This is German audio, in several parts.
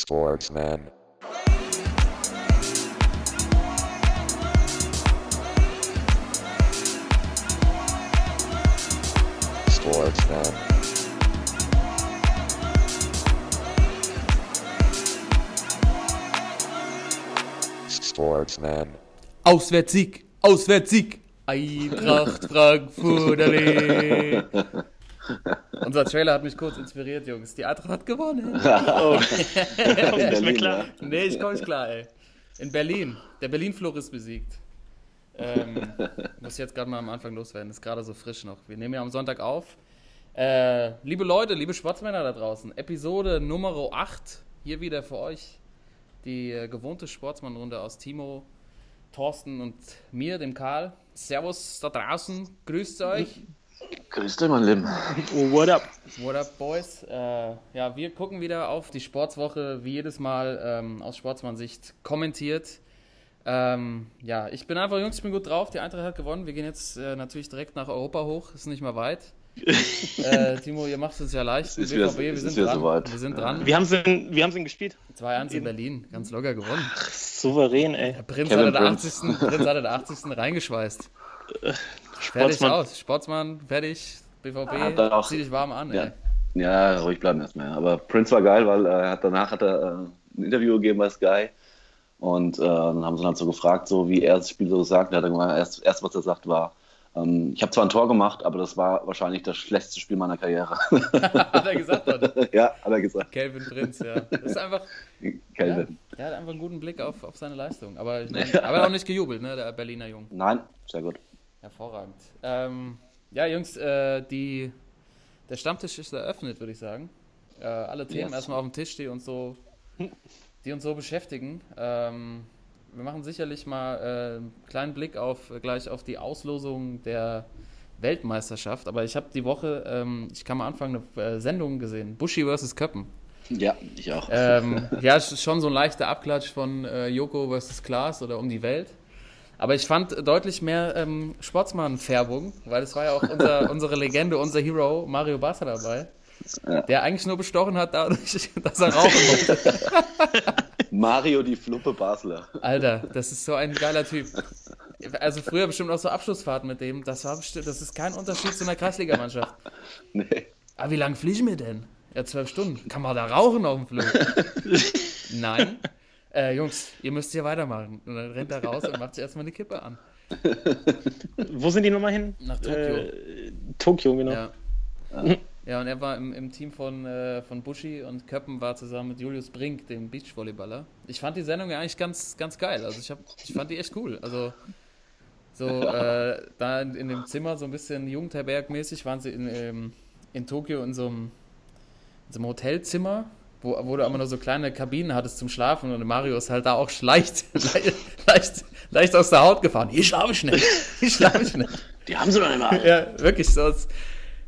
Sportsman. Sportsman. Sportsman. Auswärtssieg, Auswärtssieg. Eintracht Frankfurt. Unser Trailer hat mich kurz inspiriert, Jungs. Die Eintracht hat gewonnen. Oh. Ist mir klar. Nee, ich komme nicht klar, ey. In Berlin. Der Berlin-Flor ist besiegt. Ähm, muss ich jetzt gerade mal am Anfang loswerden. Ist gerade so frisch noch. Wir nehmen ja am Sonntag auf. Äh, liebe Leute, liebe Sportsmänner da draußen. Episode Nummer 8. Hier wieder für euch. Die äh, gewohnte Sportsmannrunde aus Timo, Thorsten und mir, dem Karl. Servus da draußen. Grüßt euch. Grüß dich, mein Lieben. Oh, what up? What up, Boys? Äh, ja, wir gucken wieder auf die Sportswoche, wie jedes Mal ähm, aus Sportsmann-Sicht kommentiert. Ähm, ja, ich bin einfach, Jungs, ich bin gut drauf. Die Eintracht hat gewonnen. Wir gehen jetzt äh, natürlich direkt nach Europa hoch. Ist nicht mal weit. äh, Timo, ihr macht es uns ja leicht. ist wieder- wir sind wieder dran. soweit. Wir sind dran. Wir haben sie, wir haben sie gespielt. 2-1 in Berlin. Ganz locker gewonnen. Souverän, ey. Der Prinz Kevin hatte der Prince. 80. Prinz hatte der 80. reingeschweißt. Fertig aus. Sportsmann, fertig. BVB, Hat er auch- zieh dich warm an, Ja. Ja, ruhig bleiben erstmal. Aber Prince war geil, weil er hat, danach hat er äh, ein Interview gegeben bei Sky. Und äh, dann haben sie ihn halt so gefragt, so wie er das Spiel so sagt. Da hat er gesagt, erst, erst was er sagt war, ähm, ich habe zwar ein Tor gemacht, aber das war wahrscheinlich das schlechteste Spiel meiner Karriere. Hat er gesagt, heute. ja, hat er gesagt. Kelvin Prinz, ja. Das ist einfach, ja, Kelvin. der hat einfach einen guten Blick auf, auf seine Leistung. Aber, ich mein, aber auch nicht gejubelt, ne, der Berliner Jung. Nein, sehr gut. Hervorragend. Ähm, ja, Jungs, äh, die, der Stammtisch ist eröffnet, würde ich sagen. Äh, alle Themen Yes. erstmal auf dem Tisch, die uns so, die uns so beschäftigen. Ähm, wir machen sicherlich mal äh, einen kleinen Blick auf gleich auf die Auslosung der Weltmeisterschaft. Aber ich habe die Woche, ähm, ich kann mal anfangen, eine äh, Sendung gesehen. Bushi vs. Köppen. Ja, ich auch. Ähm, ja, schon so ein leichter Abklatsch von äh, Joko vs. Klaas oder um die Welt. Aber ich fand deutlich mehr ähm, Sportsmann-Färbung, weil es war ja auch unser, unsere Legende, unser Hero Mario Basser dabei, Ja. der eigentlich nur bestochen hat dadurch, dass er rauchen wollte. Mario die Fluppe Basler. Alter, das ist so ein geiler Typ. Also früher bestimmt auch so Abschlussfahrten mit dem. Das, war bestimmt, das ist kein Unterschied zu einer Kreisligamannschaft. Nee. Aber wie lange fliegen wir denn? Ja, zwölf Stunden. Kann man da rauchen auf dem Flug? Nein. Äh, Jungs, ihr müsst hier weitermachen. Und dann rennt er raus und macht sich erstmal eine Kippe an. Wo sind die nochmal hin? Nach Tokio. Äh, Tokio, genau. Ja. Ja, und er war im, im Team von, äh, von Buschi und Köppen war zusammen mit Julius Brink, dem Beachvolleyballer. Ich fand die Sendung ja eigentlich ganz, ganz geil. Also ich, hab, ich fand die echt cool. Also so äh, da in, in dem Zimmer so ein bisschen Jugendherbergmäßig waren sie in, ähm, in Tokio in so einem, in so einem Hotelzimmer, wo, wo du aber nur so kleine Kabinen hattest zum Schlafen und Mario ist halt da auch leicht, leicht, leicht, leicht aus der Haut gefahren. Hier schlafe ich nicht. Hier schlafe ich nicht. Die haben sie doch nicht mal. Ja, wirklich so.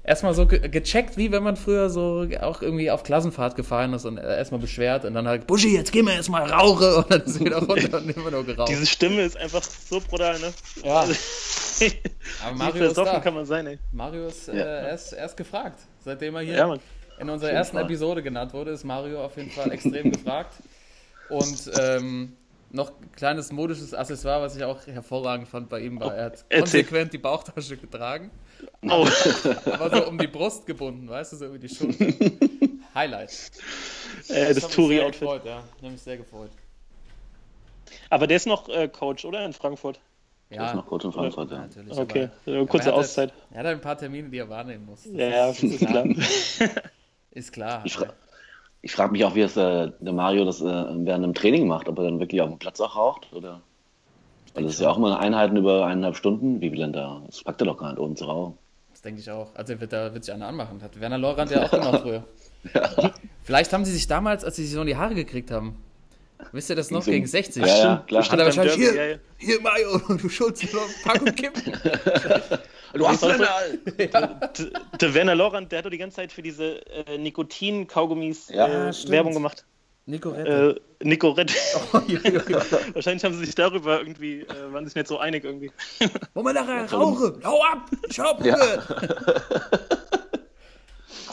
Erstmal so ge gecheckt, wie wenn man früher so auch irgendwie auf Klassenfahrt gefahren ist und äh, erstmal beschwert und dann halt, Buschi, jetzt gehen wir jetzt mal rauche und dann ist wieder runter und immer nur geraucht. Diese Stimme ist einfach so brutal, ne? ja, aber Wie Mario ist da. kann man sein, ey. Mario ist, äh, Ja. er ist, er ist gefragt. Seitdem er hier Ja, Mann. In unserer ersten Fall. Episode genannt wurde, ist Mario auf jeden Fall extrem gefragt. Und ähm, noch ein kleines modisches Accessoire, was ich auch hervorragend fand bei ihm, war, er hat konsequent die Bauchtasche getragen. Oh, Aber so um die Brust gebunden, weißt du, so über die Schulter. Highlight. äh, das sehr Touri-Outfit. gefreut, Ja, ich habe mich sehr gefreut. Aber der ist noch äh, Coach, oder? In Frankfurt. Ja. Ist noch kurz in Frankfurt, ja. natürlich. Okay, aber- äh, kurze aber er hat Auszeit. Er hat ein paar Termine, die er wahrnehmen muss. Das Ja, ja, das ist klar. Ist klar. Ich, fra ich frage mich auch, wie es äh, der Mario das äh, während dem Training macht, ob er dann wirklich auf dem Platz auch raucht oder. Weil das ist ja auch immer Einheiten über eineinhalb Stunden. Wie viel denn da? Das packt er doch gar nicht, oben zu rauchen. Das denke ich auch. Also wird, da wird sich einer anmachen. Hat Werner Lorand ja auch gemacht früher. Vielleicht haben sie sich damals, als sie sich so in die Haare gekriegt haben, wisst ihr das noch, gegen 60? Ja, ja, Stimmt, klar. Hat er wahrscheinlich hier, ja, ja. hier Mario, du Schulz, eine Packung Kippen. Du hast weißt denn du- all. D- Der Werner Lorand, der hat doch die ganze Zeit für diese äh, Nikotin-Kaugummis Ja, äh. Werbung gemacht. Nico Rette. Äh, Nicorette. Oh, jo, jo, jo. Wahrscheinlich haben sie sich darüber irgendwie, äh, waren sich nicht so einig irgendwie. Wir nachher rauchen? Hau ab! Ich hab Ja.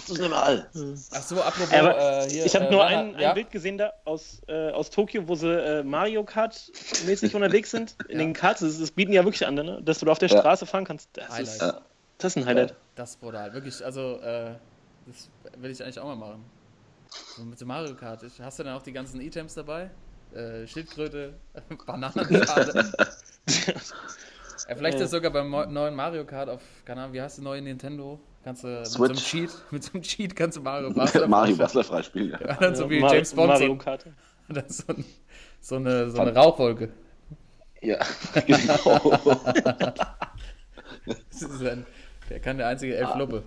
Schaffst du es nicht mal all. Ach so, apropos Aber äh, hier. ich habe äh, nur ein, ein ja? Bild gesehen da aus, äh, aus Tokio, wo sie äh, Mario Kart mäßig unterwegs sind. In Ja. den Karts, das, das bieten ja wirklich an, ne? dass du da auf der Ja. Straße fahren kannst. Das Highlight. ist, das ist ein Highlight. Das ist brutal. Wirklich, also, äh, das will ich eigentlich auch mal machen. So mit dem Mario Kart. Ich- Hast du dann auch die ganzen Items dabei? Äh, Schildkröte, Bananenschale. ja, vielleicht ist das sogar beim neuen Mario Kart auf, keine Ahnung, wie heißt der neue Nintendo? Kannst du mit so einem. Cheat, mit so einem Cheat kannst du Mario Bastler Mario Bastler freispielen. Ja. Ja, dann so wie James Bond, Mario so, Kart. dann so, ein, so, eine, so eine Rauchwolke. ja. Genau. Das ist ein, der kann der einzige Elfluppe.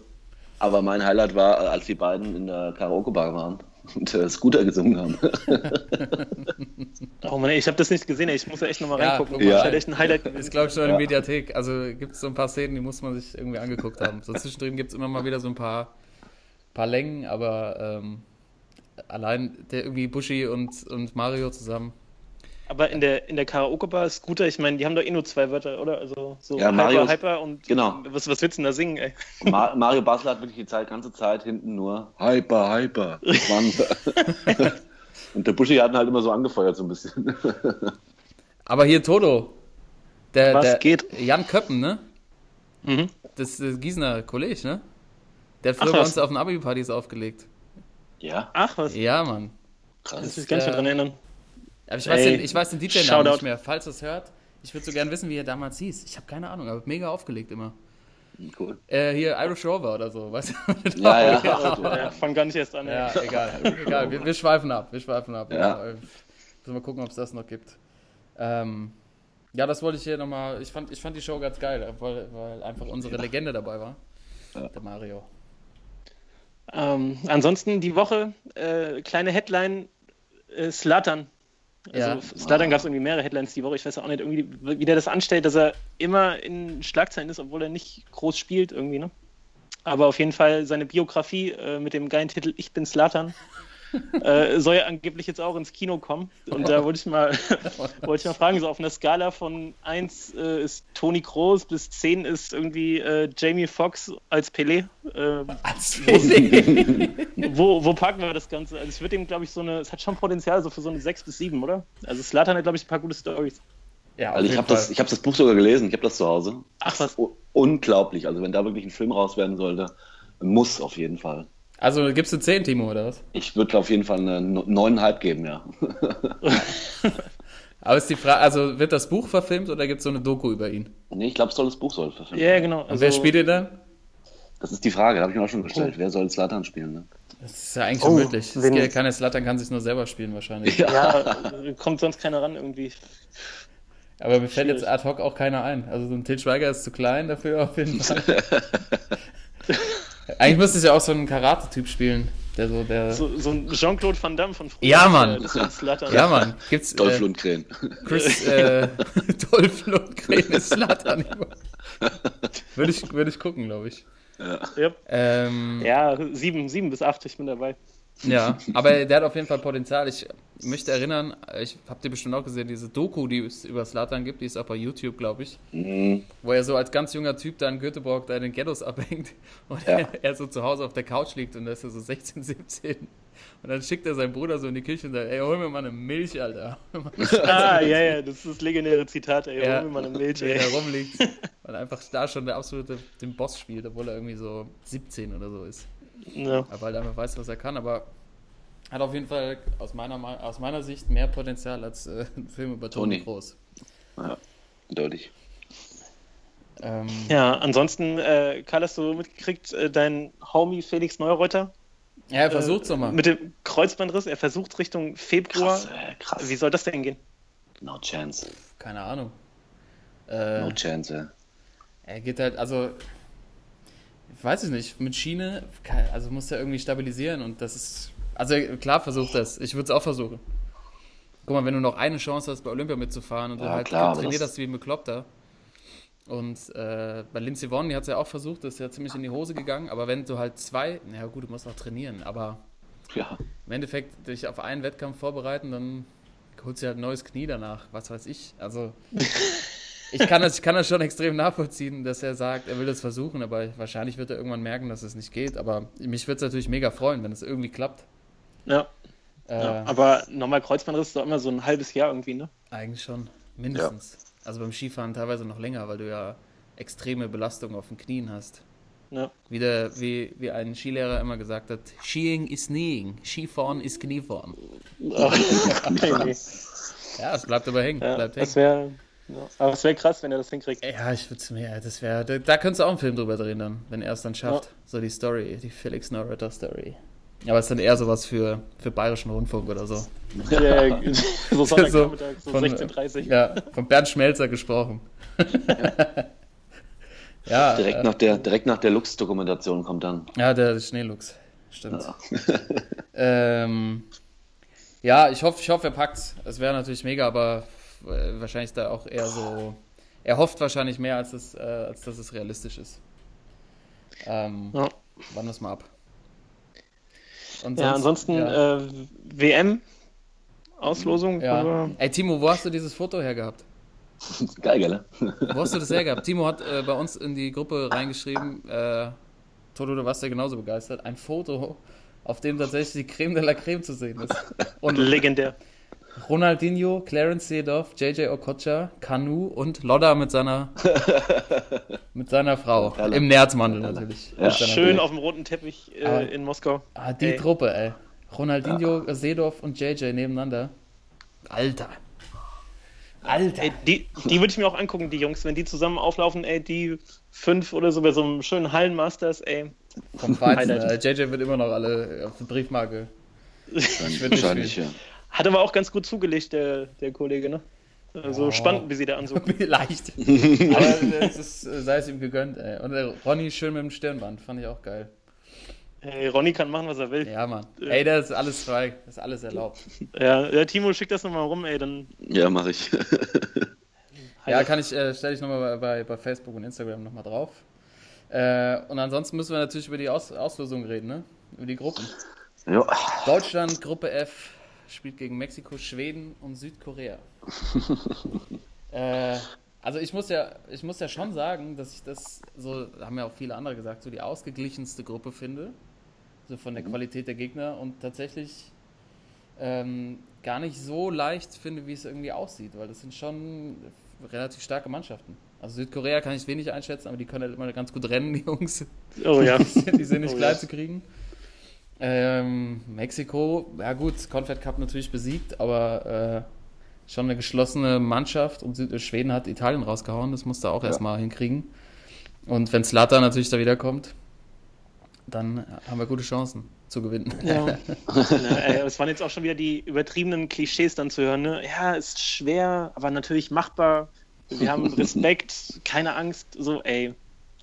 Aber mein Highlight war, äh, als die beiden in der Karaoke-Bar waren und äh, Scooter gesungen haben. Oh Mann, ey, ich habe das nicht gesehen, ey. ich muss ja echt nochmal Ja, reingucken. guck mal. Das ist halt echt ein Highlight. Ist, glaube ich, schon in der Ja. Mediathek. Also gibt es so ein paar Szenen, die muss man sich irgendwie angeguckt haben. So zwischendrin gibt es immer mal wieder so ein paar, paar Längen, aber ähm, allein der irgendwie Bushi und, und Mario zusammen. Aber in der, in der Karaoke-Bar Scooter, ich meine, die haben doch eh nur zwei Wörter, oder? Also so Ja, Hyper, Mario ist- Hyper und genau. was, was willst du denn da singen, ey? Ma Mario Bastler hat wirklich die Zeit, ganze Zeit hinten nur Hyper, Hyper. Das und der Buschi hat ihn halt immer so angefeuert, so ein bisschen. Aber hier Toto. Der, Was der geht? Jan Köppen, ne? Mhm. Das ist äh, Gießener Kollege, ne? Der hat Ach, früher bei was? uns auf den Abi-Partys aufgelegt. Ja, Ach, was? Ja, Mann. Das krass. ist gar nicht mehr äh, dran erinnern. Aber ich weiß, Ey, den, ich weiß den DJ-Namen nicht mehr. Falls ihr es hört, ich würde so gern wissen, wie er damals hieß. Ich habe keine Ahnung, aber mega aufgelegt immer. Cool. Äh, hier Irish Rover oder so, weißt du? Ja, ja. Ja, fang gar nicht erst an. ey. Ja, egal. egal. Wir, wir schweifen ab. Wir schweifen ab. Ja. Müssen mal gucken, ob es das noch gibt. Ähm, ja, das wollte ich hier nochmal. Ich fand, ich fand die Show ganz geil, weil, weil einfach unsere Legende dabei war. Der Mario. Ähm, ansonsten die Woche, äh, kleine Headline, äh, Slatan. Also Ja. Slatan gab es irgendwie mehrere Headlines die Woche. Ich weiß auch nicht, irgendwie, wie der das anstellt, dass er immer in Schlagzeilen ist, obwohl er nicht groß spielt irgendwie, ne? Aber auf jeden Fall seine Biografie äh, mit dem geilen Titel Ich bin Slatan äh, soll ja angeblich jetzt auch ins Kino kommen. Und da wollte ich mal, wollte ich mal fragen, so auf einer Skala von 1 äh, ist Toni Kroos bis 10 ist irgendwie äh, Jamie Foxx als Pelé. Äh, Als Feeling. wo, wo packen wir das Ganze? Also es wird ihm, glaube ich, so eine, es hat schon Potenzial so für so eine 6 bis 7, oder? Also Slatan hat, glaube ich, ein paar gute Stories. ja, Also ich habe das, ich hab das Buch sogar gelesen, ich habe das zu Hause. Ach was. Unglaublich. Also wenn da wirklich ein Film raus werden sollte, muss auf jeden Fall. Also gibst du 10, Timo, oder was? Ich würde auf jeden Fall eine no- neuneinhalb geben, ja. Aber ist die Frage, also wird das Buch verfilmt oder gibt es so eine Doku über ihn? Nee, ich glaube, es soll das Buch soll verfilmt Ja, werden. genau. Und wer spielt ihn dann? Das ist die Frage, habe ich mir auch schon gestellt. Wer soll Slatan spielen? Ne? Das ist ja eigentlich Oh, unmöglich. Es geht- Keine Slattern kann sich nur selber spielen wahrscheinlich. Ja, äh, kommt sonst keiner ran irgendwie. Aber mir fällt jetzt ad hoc auch keiner ein. Also so ein Til Schweiger ist zu klein dafür auf jeden Fall. Eigentlich müsste es ja auch so ein Karate-Typ spielen. Der so, der. So, so ein Jean-Claude Van Damme von früher. Ja, Mann. Ja Mann. Gibt's. Dolph Äh, Lundgren. Chris. Äh, Dolph Lundgren ist Slattern. würde, ich, würde ich gucken, glaube ich. Ja. Ähm, ja, 7, 7 bis 8, ich bin dabei. Ja, aber der hat auf jeden Fall Potenzial. Ich möchte erinnern, ich habe dir bestimmt auch gesehen, diese Doku, die es über Slatan gibt, die ist auch bei YouTube, glaube ich, Mhm. wo er so als ganz junger Typ da in Göteborg da in den Ghettos abhängt und Ja. er, er so zu Hause auf der Couch liegt und da ist er so 16, 17 und dann schickt er seinen Bruder so in die Küche und sagt, ey, hol mir mal eine Milch, Alter. Ah, ja, ja, das ist das legendäre Zitat, ey. Ja. Hol mir mal eine Milch, der ey. da rumliegt und einfach da schon der absolute den Boss spielt, obwohl er irgendwie so 17 oder so ist. Ja. Aber halt einfach weiß, was er kann, aber hat auf jeden Fall aus meiner, Me- aus meiner Sicht mehr Potenzial als äh, ein Film über Toni. Groß. Ja, deutlich. Ähm, ja, ansonsten, äh, Karl, hast du mitgekriegt, äh, dein Homie Felix Neureuter? ja, er versucht's doch mal. Mit dem Kreuzbandriss, er versucht Richtung Februar. Krass, äh, krass. Wie soll das denn gehen? No chance. Keine Ahnung. Äh, No chance, ja. er geht halt, also, weiß es nicht, mit Schiene, also muss er irgendwie stabilisieren und das ist, also klar versucht das, ich würde es auch versuchen. Guck mal, wenn du noch eine Chance hast, bei Olympia mitzufahren und du Ja, halt klar, aber trainiert das- hast wie ein Bekloppter. Und äh, bei Lindsey Vonn, die hat es ja auch versucht, das ist ja ziemlich in die Hose gegangen, aber wenn du halt zwei, na gut, du musst auch trainieren, aber Ja, im Endeffekt dich auf einen Wettkampf vorbereiten, dann holst du halt ein neues Knie danach, was weiß ich. Also ich, kann das, ich kann das schon extrem nachvollziehen, dass er sagt, er will das versuchen, aber wahrscheinlich wird er irgendwann merken, dass es nicht geht. Aber mich würde es natürlich mega freuen, wenn es irgendwie klappt. Ja, Äh, ja. aber nochmal Kreuzbandriss ist doch immer so ein halbes Jahr irgendwie, ne? Eigentlich schon, mindestens. Also beim Skifahren teilweise noch länger, weil du ja extreme Belastung auf den Knien hast. Ja. Wie, der, wie, wie ein Skilehrer immer gesagt hat, Skiing ist Kneeing, Skifahren ist Kniefahren. Ach, nee, nee. Ja, es bleibt aber hängen. Ja, bleibt das hängen. wäre ja. Aber es wäre krass, wenn er das hinkriegt. Ja, ich würde es mir, das wäre, da, da könntest du auch einen Film drüber drehen dann, wenn er es dann schafft. Ja. So die Story, die Felix Norretter Story. Aber es ist dann eher sowas für, für Bayerischen Rundfunk oder so. Ja, so Sonntagnachmittag, so von, 16.30 Ja, von Bernd Schmelzer gesprochen. ja, Direkt, äh, nach der, direkt nach der Lux-Dokumentation kommt dann. ja, der Schneelux. Stimmt. ähm, ja, ich hoffe, ich hoffe, er packt's. Es wäre natürlich mega, aber wahrscheinlich da auch eher so. Er hofft wahrscheinlich mehr, als, es, äh, als dass es realistisch ist. Ähm, Ja. Warten wir es mal ab. Und Ja, sonst- ansonsten ja. Äh, WM, Auslosung. ja. aber- Ey, Timo, wo hast du dieses Foto hergehabt? Geil, gell? Wo hast du das hergehabt? Timo hat äh, bei uns in die Gruppe reingeschrieben, äh, Toto, du warst ja genauso begeistert, ein Foto, auf dem tatsächlich die Creme de la Creme zu sehen ist. Und Legendär. Ronaldinho, Clarence Seedorf, JJ Okocha, Kanu und Lodda mit seiner mit seiner Frau. Herrle. Im Nerzmantel natürlich. Ja. Schön Frau. auf dem roten Teppich äh, Aber- in Moskau. Ah, die Ey. Truppe, ey. Ronaldinho, Seedorf und JJ nebeneinander. Alter. Alter. Ey, die die würde ich mir auch angucken, die Jungs, wenn die zusammen auflaufen, ey, die fünf oder so bei so einem schönen Hallenmasters, ey. Vom Feinsten. Äh, Highlight. JJ wird immer noch alle auf die Briefmarke. Wahrscheinlich ja. Hat aber auch ganz gut zugelegt, der, der Kollege, ne? Also Ja. spannend, wie sie da ansuchen. Leicht. Aber es ist, äh, sei es ihm gegönnt, ey. Und der Ronny schön mit dem Stirnband, fand ich auch geil. Hey, Ronny kann machen, was er will. Ja, Mann. Ey, das ist alles frei. Das ist alles erlaubt. Ja, der Timo schickt das nochmal rum, ey, dann. Ja, mache ich. Ja, kann ich, äh, stelle ich nochmal bei, bei, bei Facebook und Instagram nochmal drauf. Äh, und ansonsten müssen wir natürlich über die Aus Auslosung reden, ne? Über die Gruppen. ja. Deutschland, Gruppe F, spielt gegen Mexiko, Schweden und Südkorea. äh, also ich muss ja, ich muss ja schon sagen, dass ich das, so haben ja auch viele andere gesagt, so die ausgeglichenste Gruppe finde. So von der Qualität der Gegner und tatsächlich ähm, gar nicht so leicht finde, wie es irgendwie aussieht, weil das sind schon relativ starke Mannschaften. Also Südkorea kann ich wenig einschätzen, aber die können halt immer ganz gut rennen, die Jungs. Oh ja. Die sind, die sind nicht Oh, klein ja. zu kriegen. Ähm, Mexiko, ja gut, Confed Cup natürlich besiegt, aber äh, schon eine geschlossene Mannschaft und Süd Schweden hat Italien rausgehauen, das musste er auch Ja. erstmal hinkriegen. Und wenn Slata natürlich da wiederkommt, dann haben wir gute Chancen zu gewinnen. Ja. Na, ey, es waren jetzt auch schon wieder die übertriebenen Klischees dann zu hören. Ne? Ja, ist schwer, aber natürlich machbar. Wir haben Respekt, keine Angst. So, ey,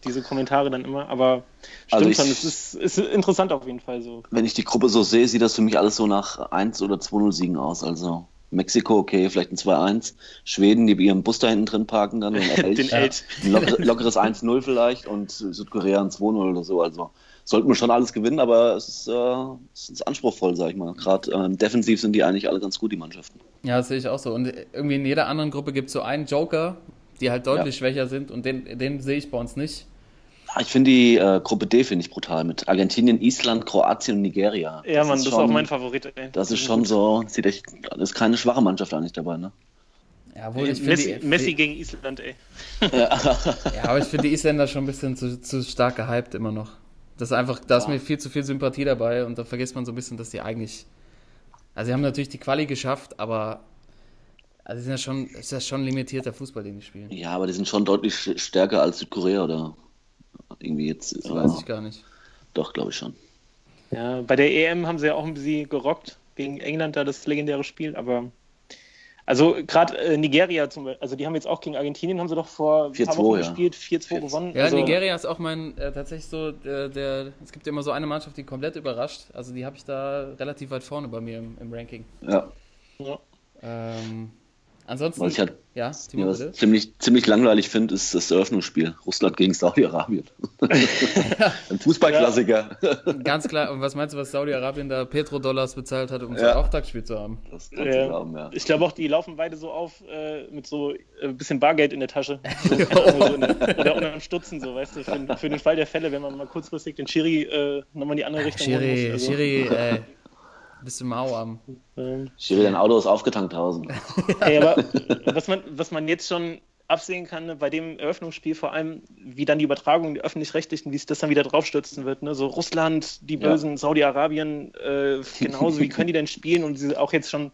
diese Kommentare dann immer. Aber stimmt Also ich- schon, es ist, ist interessant auf jeden Fall so. Wenn ich die Gruppe so sehe, sieht das für mich alles so nach 1 oder 2-0 Siegen aus. Also Mexiko, okay, vielleicht ein 2-1. Schweden, die bei ihrem Bus da hinten drin parken dann. Und Den Elch, Elch. ein locker, lockeres 1-0 vielleicht und Südkorea ein 2-0 oder so. Also sollten wir schon alles gewinnen, aber es ist, äh, es ist anspruchsvoll, sag ich mal. Gerade ähm, defensiv sind die eigentlich alle ganz gut, die Mannschaften. Ja, das sehe ich auch so. Und irgendwie in jeder anderen Gruppe gibt es so einen Joker, die halt deutlich Ja. schwächer sind und den, den sehe ich bei uns nicht. Ah, Ich finde die äh, Gruppe D finde ich brutal mit Argentinien, Island, Kroatien und Nigeria. Ja, Mann, das ist schon- auch mein Favorit. Ey. Das ist schon so, sieht echt, das ist keine schwache Mannschaft eigentlich dabei, ne? Ja, wohl, ich finde Messi, die, Messi gegen Island, ey. Ja, aber ich finde die Isländer schon ein bisschen zu, zu stark gehypt immer noch. Das ist einfach, da ist Ja. mir viel zu viel Sympathie dabei und da vergisst man so ein bisschen, dass die eigentlich. Also sie haben natürlich die Quali geschafft, aber also sind ja schon, ist ja schon limitierter Fußball, den die spielen. Ja, aber die sind schon deutlich stärker als Südkorea oder irgendwie jetzt. Das weiß ich gar nicht. Doch, glaube ich schon. Ja, bei der EM haben sie ja auch ein bisschen gerockt, gegen England da das legendäre Spiel, aber also gerade äh, Nigeria zum Beispiel, also die haben jetzt auch gegen Argentinien, haben sie doch vor ein paar 4-2, Wochen ja. gespielt, 4-2 gewonnen. Ja, also, Nigeria ist auch mein, äh, tatsächlich so, der, der, es gibt ja immer so eine Mannschaft, die komplett überrascht. Also die habe ich da relativ weit vorne bei mir im, im Ranking. Ja. Ja. Ähm, Ansonsten, Was ich halt ja, ja, Timo, was bitte. ziemlich, ziemlich langweilig finde, ist das Eröffnungsspiel. Russland gegen Saudi-Arabien. Ein Fußballklassiker. Ganz klar. Und was meinst du, was Saudi-Arabien da Petrodollars bezahlt hat, um so Ja. ein Auftaktspiel zu haben? Das kannst du Ja. glauben, ja. Ich glaube auch, die laufen beide so auf äh, mit so äh, ein bisschen Bargeld in der Tasche. So, so in der, oder unterm Stutzen, so, weißt du, für, für den Fall der Fälle, wenn man mal kurzfristig den Schiri äh, nochmal in die andere Richtung Schiri, muss. Also, Schiri, ey. Bist du mau am. ähm, Schiri, dein Auto ist aufgetankt draußen. Ey, aber was man, was man jetzt schon absehen kann, ne, bei dem Eröffnungsspiel vor allem, wie dann die Übertragung, die öffentlich-rechtlichen, wie sich das dann wieder draufstürzen wird. Ne? So Russland, die Ja. Bösen, Saudi-Arabien, äh, genauso, wie können die denn spielen? Und diese, auch jetzt schon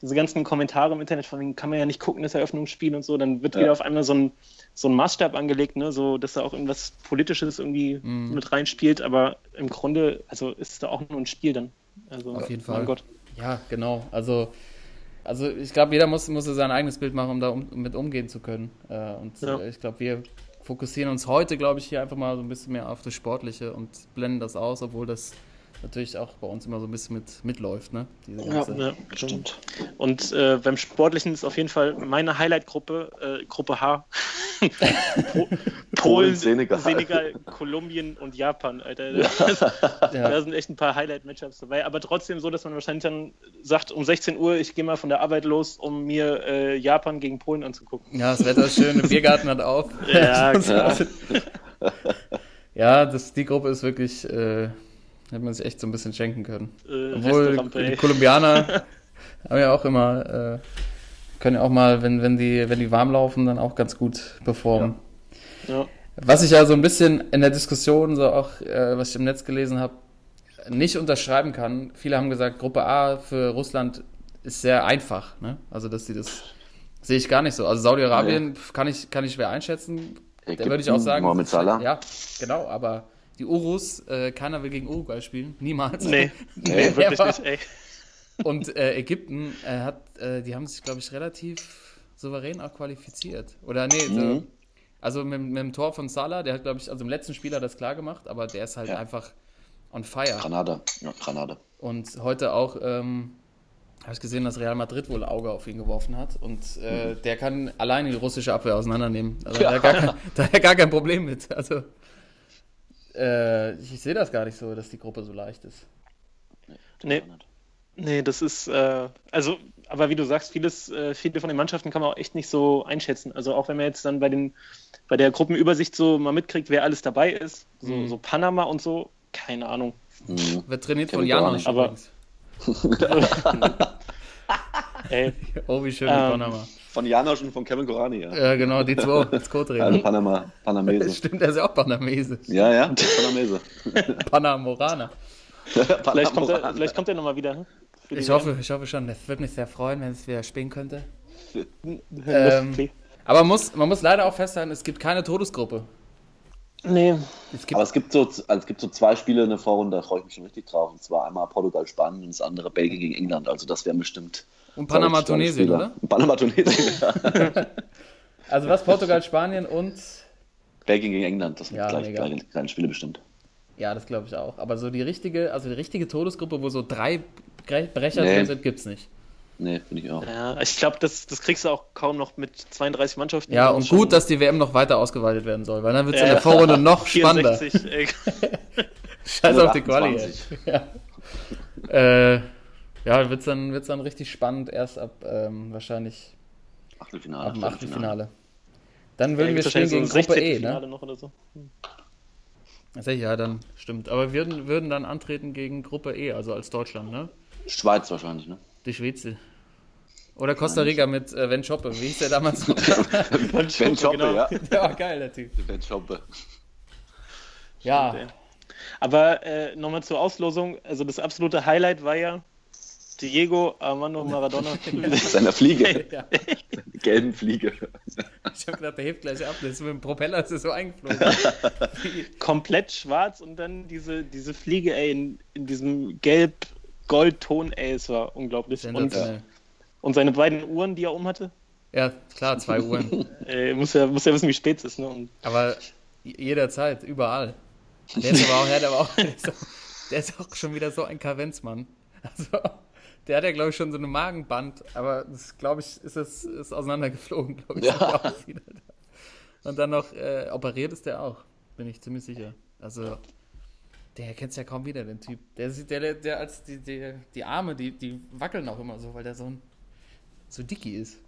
diese ganzen Kommentare im Internet, von wegen kann man ja nicht gucken, das Eröffnungsspiel und so, dann wird Ja. wieder auf einmal so ein, so ein Maßstab angelegt, ne? so, dass da auch irgendwas Politisches irgendwie Mhm. mit reinspielt, aber im Grunde, also ist es da auch nur ein Spiel dann. Also, Auf jeden mein Fall. Gott. Ja, genau. Also, also ich glaube, jeder muss, muss sein eigenes Bild machen, um da um, mit umgehen zu können. Äh, und Ja. äh, ich glaube, wir fokussieren uns heute, glaube ich, hier einfach mal so ein bisschen mehr auf das Sportliche und blenden das aus, obwohl das natürlich auch bei uns immer so ein bisschen mit, mitläuft, ne? Diese Ja, ja. Stimmt. Und äh, beim Sportlichen ist auf jeden Fall meine Highlight-Gruppe, äh, Gruppe H. Po Polen, Senegal. Senegal. Kolumbien und Japan, Alter. Ja. Da sind echt ein paar Highlight-Matchups dabei. Aber trotzdem so, dass man wahrscheinlich dann sagt, um 16 Uhr, ich gehe mal von der Arbeit los, um mir äh, Japan gegen Polen anzugucken. Ja, das Wetter ist schön, der Biergarten hat auf. Ja, klar. Ja, das, die Gruppe ist wirklich, äh, hätte man sich echt so ein bisschen schenken können. Äh, Obwohl die. Kolumbianer haben ja auch immer, äh, können ja auch mal, wenn, wenn, die, wenn die warm laufen, dann auch ganz gut performen. Ja. Was ich ja so ein bisschen in der Diskussion, so auch, äh, was ich im Netz gelesen habe, nicht unterschreiben kann. Viele haben gesagt, Gruppe A für Russland ist sehr einfach. Ne? Also, dass sie das sehe ich gar nicht so. Also Saudi-Arabien kann, ich, kann ich schwer einschätzen. Da würde ich auch sagen. Mohamed Salah. Ja, genau, aber die Urus, äh, keiner will gegen Uruguay spielen. Niemals. Nee, Nee, wirklich nicht, ey. Und äh, Ägypten äh, hat, äh, die haben sich, glaube ich, relativ souverän auch qualifiziert. Oder nee, so, Mhm. also mit, mit dem Tor von Salah, der hat, glaube ich, also im letzten Spiel hat das klar gemacht, aber der ist halt Ja. einfach on fire. Granada. Ja, Granada. Und heute auch ähm, habe ich gesehen, dass Real Madrid wohl Auge auf ihn geworfen hat. Und äh, der kann alleine die russische Abwehr auseinandernehmen. Also da, hat gar kein, da hat er gar kein Problem mit. Also äh, ich sehe das gar nicht so, dass die Gruppe so leicht ist. Nee. Nee, das ist, äh, also, aber wie du sagst, vieles, äh, viele von den Mannschaften kann man auch echt nicht so einschätzen. Also auch wenn man jetzt dann bei den, bei der Gruppenübersicht so mal mitkriegt, wer alles dabei ist, so, Mhm. so Panama und so, keine Ahnung. Mhm. Wird trainiert von Janosch nicht. Aber-. Ey, Oh, wie schön Ähm, Panama. Von Janosch und von Kevin Korani, ja. Ja, genau, die zwei als Also Co-Trainer. Panama, Panamese. Stimmt, er ist ja auch Panamese. Ja, ja, Panamese. Panamoraner. vielleicht kommt er, vielleicht kommt er nochmal wieder. hm? Ich hoffe, ich hoffe schon. Das würde mich sehr freuen, wenn es wieder spielen könnte. WM. Ähm, Aber man muss, man muss leider auch festhalten, es gibt keine Todesgruppe. nee, Es gibt Aber es gibt, so, also es gibt so zwei Spiele in der Vorrunde, da freue ich mich schon richtig drauf. Und zwar einmal Portugal, Spanien und das andere Belgien gegen England. Also das wären bestimmt. Und Panama, Tunesien, oder? Panama, Tunesien, ja. Also was? Portugal, Spanien und. Belgien gegen England, das sind Ja, gleich mega. kleine, kleine Spiele bestimmt. Ja, das glaube ich auch. Aber so die richtige, also die richtige Todesgruppe, wo so drei Bre- Brecher Nee. drin sind, gibt's nicht. Nee, finde ich auch. ja, ich glaube, das, das kriegst du auch kaum noch mit 32 Mannschaften. Ja, und gut, dass die WM noch weiter ausgeweitet werden soll, weil dann wird es Ja, in der. Vorrunde noch spannender. 64, ey. Scheiß auf die Quali. 28. ey. Ja, äh, ja wird's dann, wird's dann richtig spannend, erst ab ähm, wahrscheinlich Achtelfinale. ab dem. Achtelfinale. Dann würden Ja, wir spielen gegen so Gruppe E, 16. Finale ne? noch oder so. Tatsächlich, Ja, dann stimmt. Aber wir würden, würden dann antreten gegen Gruppe E, also als Deutschland, ne? Schweiz wahrscheinlich, ne? Die Schweizer. Oder Costa Rica mit äh, Ben Schoppe. Wie hieß der damals? Ben Schoppe, genau. ja. der war geil, der Typ. Ben Schoppe. Ja, Stimmt. Aber äh, nochmal zur Auslosung. Also das absolute Highlight war ja Diego Armando Maradona. Seiner Fliege. ja. Gelben Fliege. Ich habe gedacht, der hebt gleich ab. Das ist mit dem Propeller ist er so eingeflogen. komplett schwarz und dann diese, diese Fliege, ey, in, in diesem gelb-gold-Ton, ey, es war unglaublich. Und, und seine beiden Uhren, die er um hatte, Ja, klar, zwei Uhren. ey, muss ja, muss ja wissen, wie spät es ist, ne? Und, Aber jederzeit, überall. Der ist aber auch, ja, der, war auch, der, ist auch, der ist auch schon wieder so ein Kavenzmann. Also, der hat ja, glaube ich, schon so eine Magenband, aber das, glaube ich, ist das ist auseinandergeflogen, glaube ich. Ja. Und dann noch äh, operiert ist der auch, bin ich ziemlich sicher. Also, der kennst ja kaum wieder, den Typ. Der sieht, der, der, der als die, die, die Arme, die, die wackeln auch immer so, weil der so ein so dicki ist.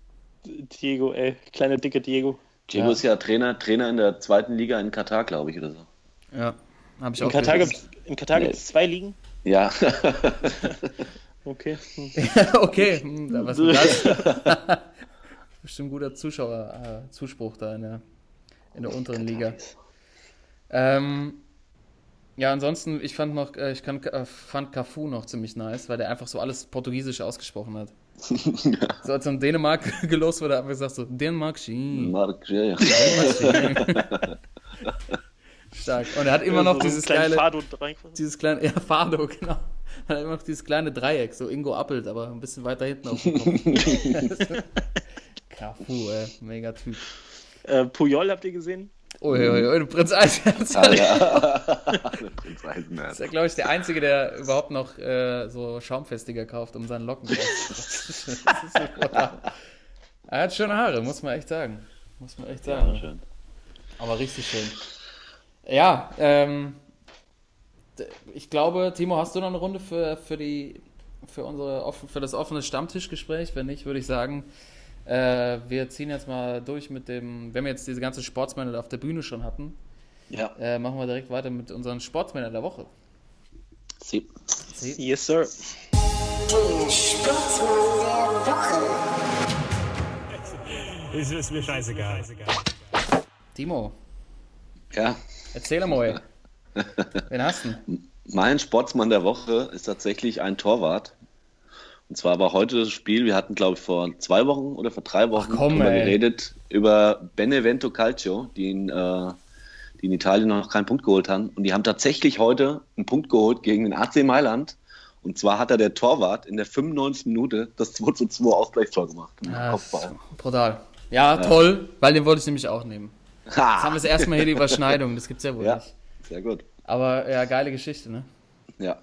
Diego, ey, kleiner dicke Diego. Diego Ja. ist ja Trainer, Trainer in der zweiten Liga in Katar, glaube ich, oder so. Ja, habe ich In auch Katar gibt's, in Katar Nee. gibt's zwei Ligen. Ja, Okay. Okay, hm, was mit das? Bestimmt guter Zuschauer, äh, Zuspruch da in der, in der unteren Liga. Ähm, ja, ansonsten, ich fand noch, äh, ich kann, äh, fand Cafu noch ziemlich nice, weil der einfach so alles Portugiesisch ausgesprochen hat. So als er in Dänemark gelost wurde, hat er gesagt so, Dänemark, schien. Marc, ja, ja. Stark. Und er hat immer noch so dieses geile, Fado dieses kleine, ja, Fado, genau. Er hat immer noch dieses kleine Dreieck, so Ingo Appelt, aber ein bisschen weiter hinten auf dem Kopf. Cafu, ey, mega Typ. Äh, Puyol habt ihr gesehen? Ui, ui, ui, Prinz Eisenherz. Ah, ja. Prinz Eisenherz. ist ja, glaube ich, der Einzige, der überhaupt noch äh, so Schaumfestiger kauft, um seinen Locken raus. das ist so brutal. Er hat schöne Haare, muss man echt sagen. Muss man echt sagen. Ja, schön. Aber richtig schön. Ja, ähm, ich glaube, Timo, hast du noch eine Runde für, für, die, für, unsere, für das offene Stammtischgespräch? Wenn nicht, würde ich sagen, äh, wir ziehen jetzt mal durch mit dem, wenn wir jetzt diese ganze Sportsmänner auf der Bühne schon hatten, Ja, äh, machen wir direkt weiter mit unseren Sportsmännern der Woche. sie. Sie- Yes, sir. Der Sportsmann der Woche. Ist, ist mir scheißegal. Timo, Ja, erzähl mal. Wen hast du? mein Sportsmann der Woche ist tatsächlich ein Torwart. Und zwar war heute das Spiel, wir hatten, glaube ich, vor zwei Wochen oder vor drei Wochen Ach komm, drüber ey. geredet, über Benevento Calcio, die in, äh, die in Italien noch keinen Punkt geholt haben. Und die haben tatsächlich heute einen Punkt geholt gegen den AC Mailand. Und zwar hat er der Torwart in der 95. Minute das 2 zu 2 Ausgleichstor gemacht. Ah, Kopfball. brutal. Ja, toll, weil den wollte ich nämlich auch nehmen. Jetzt haben Ha! wir das erste Mal hier die Überschneidung, das gibt's ja wohl Ja, nicht. Sehr gut. Aber ja, geile Geschichte, ne? Ja.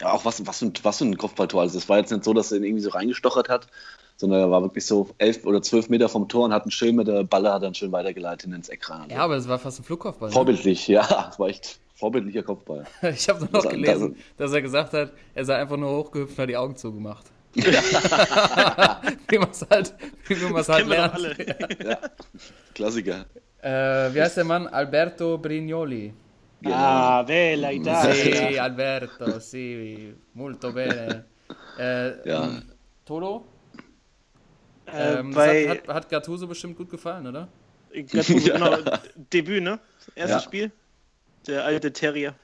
ja auch was, was, für ein, was für ein Kopfballtor. Also es war jetzt nicht so, dass er ihn irgendwie so reingestochert hat, sondern er war wirklich so elf oder zwölf Meter vom Tor und hat einen schön mit der Balle hat dann schön weitergeleitet ins Eck rein. Also Ja, aber das war fast ein Flugkopfball. Ne? Vorbildlich, ja. Es war echt vorbildlicher Kopfball. Ich habe nur noch Das- gelesen, dass er gesagt hat, er sei einfach nur hochgehüpft und hat die Augen zugemacht. wie man es halt, wie man es halt lernt. alle. Klassiker. Äh, wie heißt der Mann? Alberto Brignoli. Ah, bella Sì, Italia. Alberto, sì, molto bene. Äh, Ja. Toto? Äh, Ähm, bei hat, hat, Gattuso bestimmt gut gefallen, oder? Gattuso, genau, Debüt, ne? Erstes Ja. Spiel. Der alte Terrier.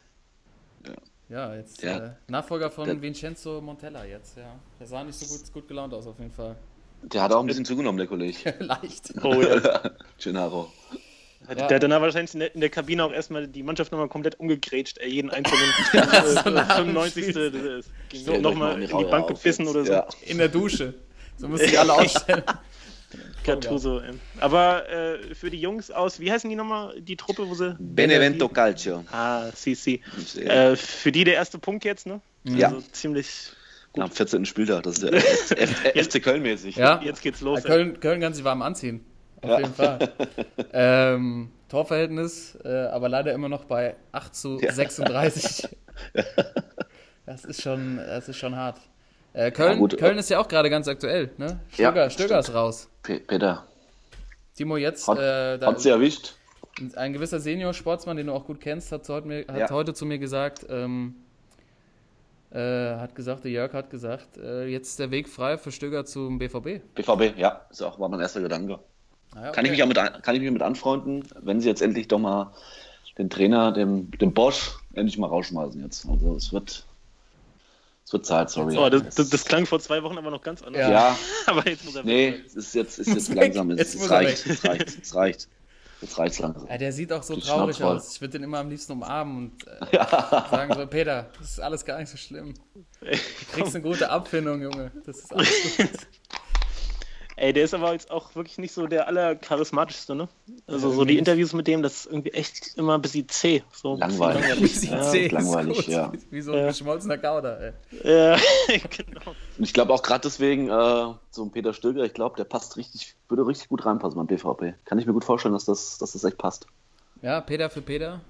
Ja, jetzt Ja. Äh, Nachfolger von Der- Vincenzo Montella jetzt, ja. Der sah nicht so gut, gut gelaunt aus auf jeden Fall. Der hat auch ein bisschen zugenommen, der Kollege. Leicht. Oh, ja. Gennaro. Ja. Der hat danach wahrscheinlich in der, in der Kabine auch erstmal die Mannschaft nochmal komplett umgegrätscht, ey, jeden einzelnen äh, 95. Das ist- ging Stellt euch nochmal mal in die Bank auf jetzt. oder so. Ja. In der Dusche. So müssen die alle ausstellen. Gattuso. ey. Aber äh, für die Jungs aus, wie heißen die nochmal, die Truppe, wo sie. Benevento Calcio. Ah, CC. Ich sehe. Äh, für die der erste Punkt jetzt, ne? Ja. Also ziemlich. Am 14. Spieltag. Das ist ja FC Köln mäßig. Ja, Jetzt geht's los. Köln, Köln kann sich warm anziehen. Auf Ja. jeden Fall. ähm, Torverhältnis, äh, aber leider immer noch bei 8 zu Ja. 36. Das ist schon, das ist schon hart. Äh, Köln, Ja, gut. Köln ist ja auch gerade ganz aktuell, ne? Stöger, Stöger ist raus. Pe- Peter, Timo, jetzt, hat, äh, da, sie erwischt? ein gewisser Senior-Sportsmann, den du auch gut kennst, hat heute, mir, hat heute zu mir gesagt, ähm, äh, hat gesagt, der Jörg hat gesagt, äh, jetzt ist der Weg frei für Stöger zum BVB. BVB, ja, ist auch, war mein erster Gedanke. Ah, ja, Kann, ich okay. mich auch mit, kann ich mich mit anfreunden, wenn sie jetzt endlich doch mal den Trainer, dem, dem Bosch, endlich mal rausschmeißen jetzt. Also es wird, es wird Zeit, sorry. Oh, das, das, das klang vor zwei Wochen aber noch ganz anders. Ja. ja, Aber jetzt muss er nee, weg. es ist jetzt, ist jetzt langsam. Es, Jetzt es, reicht, es reicht, es reicht. Jetzt reicht's langsam. Ja, der sieht auch so Die traurig Schnauze voll. aus. Ich würde den immer am liebsten umarmen und äh, sagen so, Peter, das ist alles gar nicht so schlimm. Du kriegst eine gute Abfindung, Junge. Das ist alles gut. Ey, der ist aber jetzt auch wirklich nicht so der allercharismatischste, ne? Also so die Interviews mit dem, das ist irgendwie echt immer ein bisschen zäh. So ein bisschen Langweilig. Ja, langweilig, gut. ja. Wie so ein Ja. geschmolzener Gouda, ey. Ja, genau. Und ich glaube auch gerade deswegen, äh, so ein Peter Stöger, ich glaube, der passt richtig, würde richtig gut reinpassen beim BVB. Kann ich mir gut vorstellen, dass das, dass das echt passt. Ja, Peter für Peter.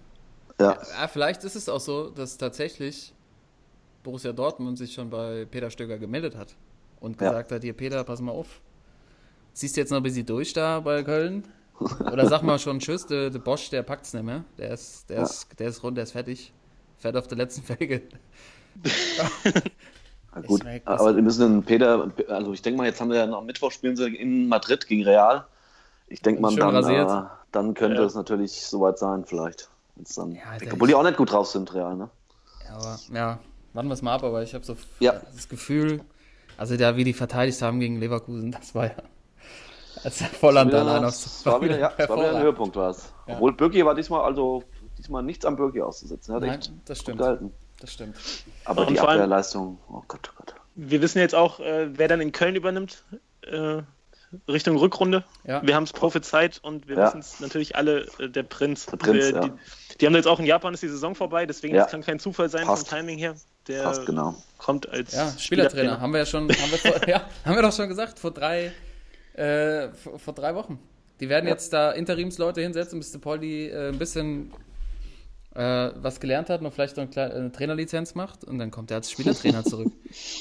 Ja. Ja, vielleicht ist es auch so, dass tatsächlich Borussia Dortmund sich schon bei Peter Stöger gemeldet hat und Ja. gesagt hat, hier Peter, pass mal auf. Ziehst du jetzt noch ein bisschen durch da bei Köln? Oder sag mal schon Tschüss, der, der Bosch, der packt's nicht mehr. Der ist, der Ja. ist, der ist rund, der ist fertig. Fährt auf der letzten Felge. Ja, gut, aber wir müssen den Peter, also ich denke mal, jetzt haben wir ja noch am Mittwoch spielen sie in Madrid gegen Real. Ich denke mal, dann, äh, dann könnte Ja. es natürlich soweit sein, vielleicht. Wenn's dann, Ja, Alter, obwohl die auch nicht gut drauf sind, Real, ne? Ja, aber ja, warten wir es mal ab, aber ich habe so das Gefühl, also da wie die verteidigt haben gegen Leverkusen, das war ja als Volland Wieder- allein es war wieder, ja, es war wieder ein. Höhepunkt, war es. Ja. Obwohl Birki war diesmal, also diesmal nichts am Birki auszusetzen. Hat Nein, echt das stimmt. gehalten. Das stimmt. Aber Und die Abwehrleistung, oh Gott, oh Gott. Wir wissen jetzt auch, äh, wer dann in Köln übernimmt. Äh, Richtung Rückrunde. Ja. Wir haben es prophezeit und wir Ja. wissen es natürlich alle, äh, der Prinz. Der Prinz, wir, ja. die, die haben jetzt auch in Japan ist die Saison vorbei, deswegen Ja. das kann kein Zufall sein Passt. vom Timing her. Der Passt genau. kommt als Ja, Spielertrainer, haben wir ja schon, haben wir, vor, ja, haben wir doch schon gesagt, vor drei, äh, vor, vor drei Wochen. Die werden Ja. jetzt da Interimsleute hinsetzen, bis der Poldi äh, ein bisschen äh, was gelernt hat und vielleicht noch eine, Trainerlizenz macht und dann kommt er als Spielertrainer zurück.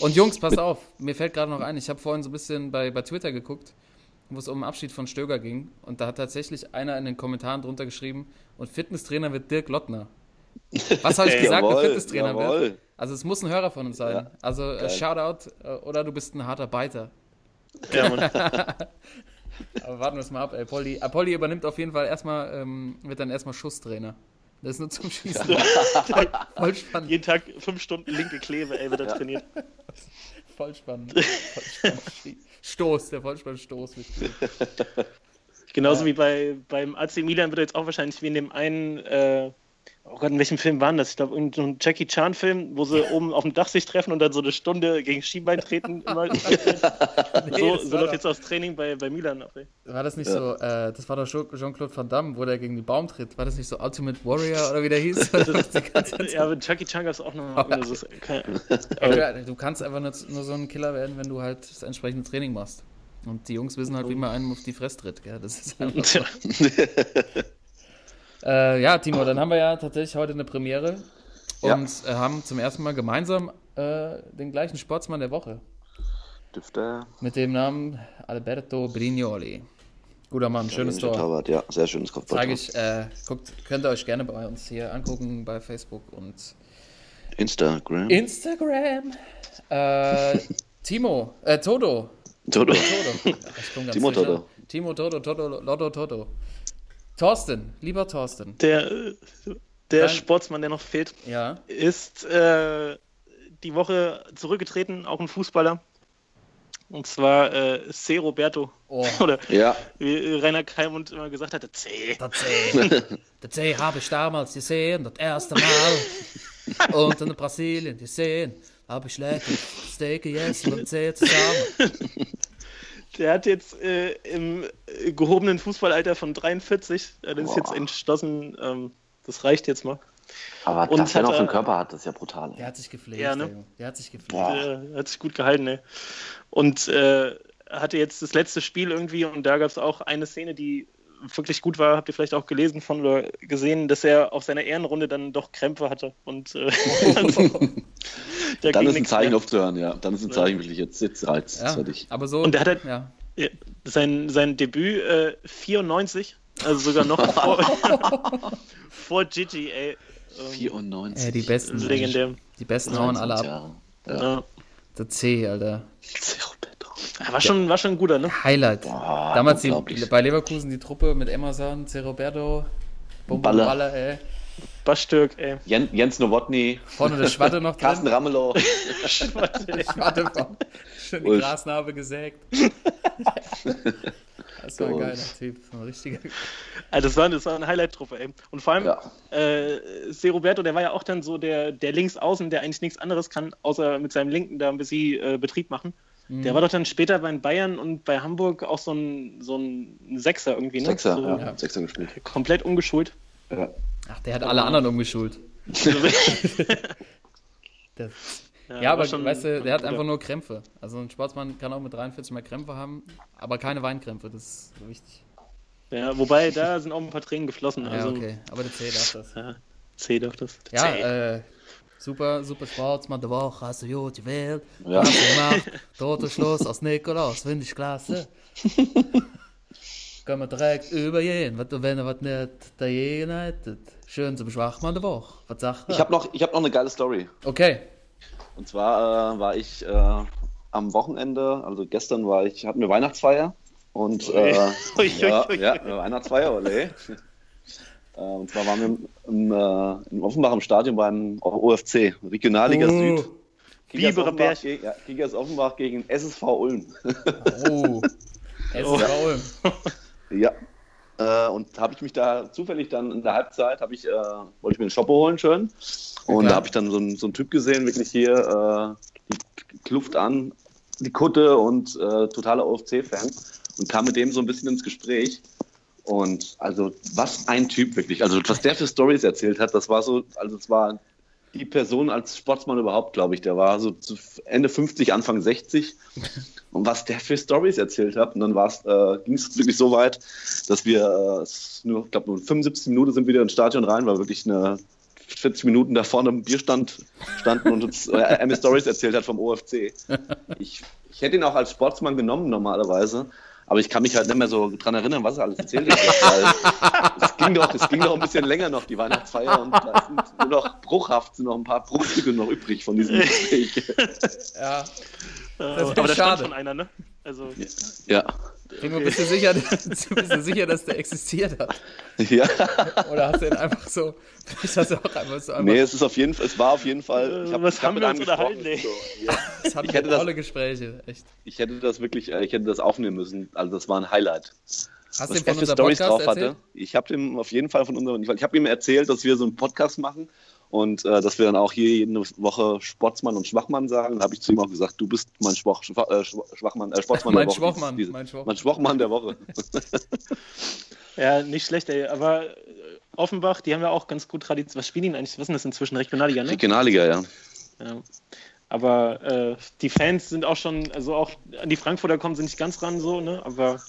Und Jungs, passt auf, mir fällt gerade noch ein, ich habe vorhin so ein bisschen bei, bei Twitter geguckt, wo es um den Abschied von Stöger ging und da hat tatsächlich einer in den Kommentaren drunter geschrieben und Fitnesstrainer wird Dirk Lottner. Was habe ich gesagt, jawohl, Fitnesstrainer wird? jawohl. Also es muss ein Hörer von uns sein. Ja, also äh. Shoutout äh, oder du bist ein harter Biter. Ja, Mann. Aber warten wir es mal ab. Ey. Polly, äh, Polly übernimmt auf jeden Fall erstmal, ähm, wird dann erstmal Schusstrainer. Das ist nur zum Schießen. Voll spannend. Jeden Tag fünf Stunden linke Klebe, ey, wird er trainiert. Voll spannend. Voll spannend. Stoß, der Vollspann-Stoß. Genauso wie bei, beim AC Milan wird er jetzt auch wahrscheinlich wie in dem einen, äh, oh Gott, in welchem Film war denn das? Ich glaube, irgendein so ein Jackie Chan-Film, wo sie oben auf dem Dach sich treffen und dann so eine Stunde gegen Schienbein treten. Immer. Nee, so so läuft doch- jetzt das Training bei, bei Milan ab. Ey. War das nicht so, äh, das war doch Jean- Jean-Claude Van Damme, wo der gegen den Baum tritt. War das nicht so Ultimate Warrior oder wie der hieß? Ja, mit Jackie Chan gab es auch noch mal. Das ist kein, Ey, ja, du kannst einfach nur, nur so ein Killer werden, wenn du halt das entsprechende Training machst. Und die Jungs wissen halt, wie man einem auf die Fresse tritt. Gell? Das ist einfach so. Äh, ja, Timo, dann haben wir ja tatsächlich heute eine Premiere Ja. und äh, haben zum ersten Mal gemeinsam äh, den gleichen Sportsmann der Woche Dürfte mit dem Namen Alberto Brignoli. Guter Mann, schönes Tor. Torwart, ja, sehr schönes Kopfball. Zeige ich, äh, guckt, könnt ihr euch gerne bei uns hier angucken bei Facebook und Instagram. Instagram. Äh, Timo, äh, Toto, Toto. Toto. Ganz Timo sicher. Toto. Timo Toto, Toto, Lotto Toto. Thorsten, lieber Thorsten. der äh, der Nein. Sportsmann, der noch fehlt, Ja. ist äh, die Woche zurückgetreten, auch ein Fußballer. Und zwar äh, C. Roberto. Oh. Oder Ja, wie Rainer Kalmund immer gesagt hatte, C. Das C, das C habe ich damals gesehen, das erste Mal. Und in Brasilien gesehen, habe ich lecker Steak gegessen mit dem C zusammen. Der hat jetzt äh, im äh, gehobenen Fußballalter von 43, äh, das ist Boah. jetzt entschlossen, ähm, das reicht jetzt mal. aber Und das, wenn hat er auf er- dem Körper hat, das ist ja brutal. Der hat sich gepflegt, Ja, ne? der hat sich gepflegt. Boah. Der hat sich gut gehalten, ne? Und äh, hatte jetzt das letzte Spiel irgendwie und da gab es auch eine Szene, die wirklich gut war, habt ihr vielleicht auch gelesen von oder gesehen, dass er auf seiner Ehrenrunde dann doch Krämpfe hatte und äh, da Dann ist ein Zeichen mehr. aufzuhören, ja. Dann ist ein Zeichen wirklich, jetzt, jetzt reizt es Ja, fertig. aber so. Und der hat halt- ja. Ja, sein, sein Debüt äh, 94, also sogar noch vor, vor Gigi, ey. Ähm, 94. Ey, die besten. legendär. Die besten hauen alle ab. Jahre. Ja. Der C, Alter. Roberto. War, schon, war schon ein guter, ne? Highlight. Boah, Damals die, bei Leverkusen die Truppe mit Emerson, C. Roberto, Bum, Bum, Baller. Baller, ey. Bastürk, ey. Jen, Jens Nowotny, Vorne der Schwatte noch Carsten drin. Ramelow. Schwatte vorne. Schön die. Grasnarbe gesägt. Das war ein geiler Typ. Ein richtiger. Also das war, das war eine Highlight-Truppe, ey. Und vor allem, Ja. äh, C. Roberto, der war ja auch dann so der, der Linksaußen, der eigentlich nichts anderes kann, außer mit seinem Linken da ein bisschen äh, Betrieb machen. Der war doch dann später bei Bayern und bei Hamburg auch so ein, so ein Sechser irgendwie, ne? Sechser, so ja, Ja. Sechser gespielt. Komplett ungeschult. Ja. Ach, der hat alle anderen umgeschult. Der, ja, war aber schon- weißt du, der hat einfach nur Krämpfe. Also ein Sportsmann kann auch mit 43 mal Krämpfe haben, aber keine Weinkrämpfe, das ist wichtig. Ja, wobei, da sind auch ein paar Tränen geflossen. Ja, Also, okay, aber der C darf das. ja, C doch das. Ja, äh, super, super Sportsmann der Woche, hast du gut gewählt, Ja. hast du gemacht, toter Schluss aus Nikolaus, finde ich klasse. Können wir direkt übergehen, was- wenn er was nicht dagegen hättet. Schön zum Schwachmann der Woche. Was sagt er? Ich habe noch, ich hab noch eine geile Story. Okay, Und zwar äh, war ich äh, am Wochenende, also gestern war ich, hatten wir Weihnachtsfeier und äh, ja, ja, Weihnachtsfeier, ole. Äh, und zwar waren wir im, im, äh, in Offenbach im Stadion beim OFC, Regionalliga Oh. Süd. Kickers Offenbach, gegen, ja, Kickers Offenbach gegen SSV Ulm. oh, ist faul. Ja. Äh, und habe ich mich da zufällig dann in der Halbzeit, habe ich, äh, wollte ich mir einen Shopper holen schön. Und klar. da habe ich dann so einen, so einen Typ gesehen, wirklich hier, äh, die Kluft an, die Kutte und äh, totaler OFC-Fan. Und kam mit dem so ein bisschen ins Gespräch. Und also, was ein Typ wirklich. Also, was der für Stories erzählt hat, das war so, also es war die Person als Sportsmann überhaupt, glaube ich. Der war so zu Ende 50, Anfang 60. Und was der für Stories erzählt hat. Und dann äh, ging es wirklich so weit, dass wir äh, nur, ich glaube, nur 75 Minuten sind wieder ins Stadion rein, weil wirklich eine 40 Minuten da vorne im Bierstand standen und uns äh, er mir Stories erzählt hat vom OFC. Ich, ich hätte ihn auch als Sportsmann genommen normalerweise. Aber ich kann mich halt nicht mehr so dran erinnern, was er alles erzählt hat. Weil es, ging doch, es ging doch ein bisschen länger noch, die Weihnachtsfeier. Und da sind nur noch bruchhaft, sind noch ein paar Bruchstücke noch übrig von diesem Gespräch. Ja, Äh, ist aber da stand schade. schon einer, ne? Also, Ja. Timo, bist du sicher, bist du sicher, dass der existiert hat? ja. Oder hast du ihn einfach so, vielleicht hast du auch einfach so einfach, Nee, es ist auf jeden Fall, es war auf jeden Fall. Äh, hab- was hab haben mit wir einem uns unterhalten, gesprochen, ey? so, ja. das hatten ich das- tolle Gespräche, echt. Ich hätte das wirklich, äh, ich hätte das aufnehmen müssen. Also das war ein Highlight. Hast du Was ihm er von für unserem Stories Podcast drauf erzählt? hatte. Ich habe ihm auf jeden Fall von unserem, ich habe ihm erzählt, dass wir so einen Podcast machen und äh, dass wir dann auch hier jede Woche Sportsmann und Schwachmann sagen. Da habe ich zu ihm auch gesagt, du bist mein Schwach, Schwach, äh, Schwachmann, äh, Sportsmann Mein der Woche. Schwachmann, Diese- mein Schwachmann. mein Schwachmann der Woche. ja, nicht schlecht, ey. Aber äh, Offenbach, die haben ja auch ganz gut Tradition. Was spielen die eigentlich? Was ist das inzwischen? Regionalliga, ne? Regionalliga, ja. Ja. Aber äh, die Fans sind auch schon, also auch an die Frankfurter kommen sie nicht ganz ran, so, ne? Aber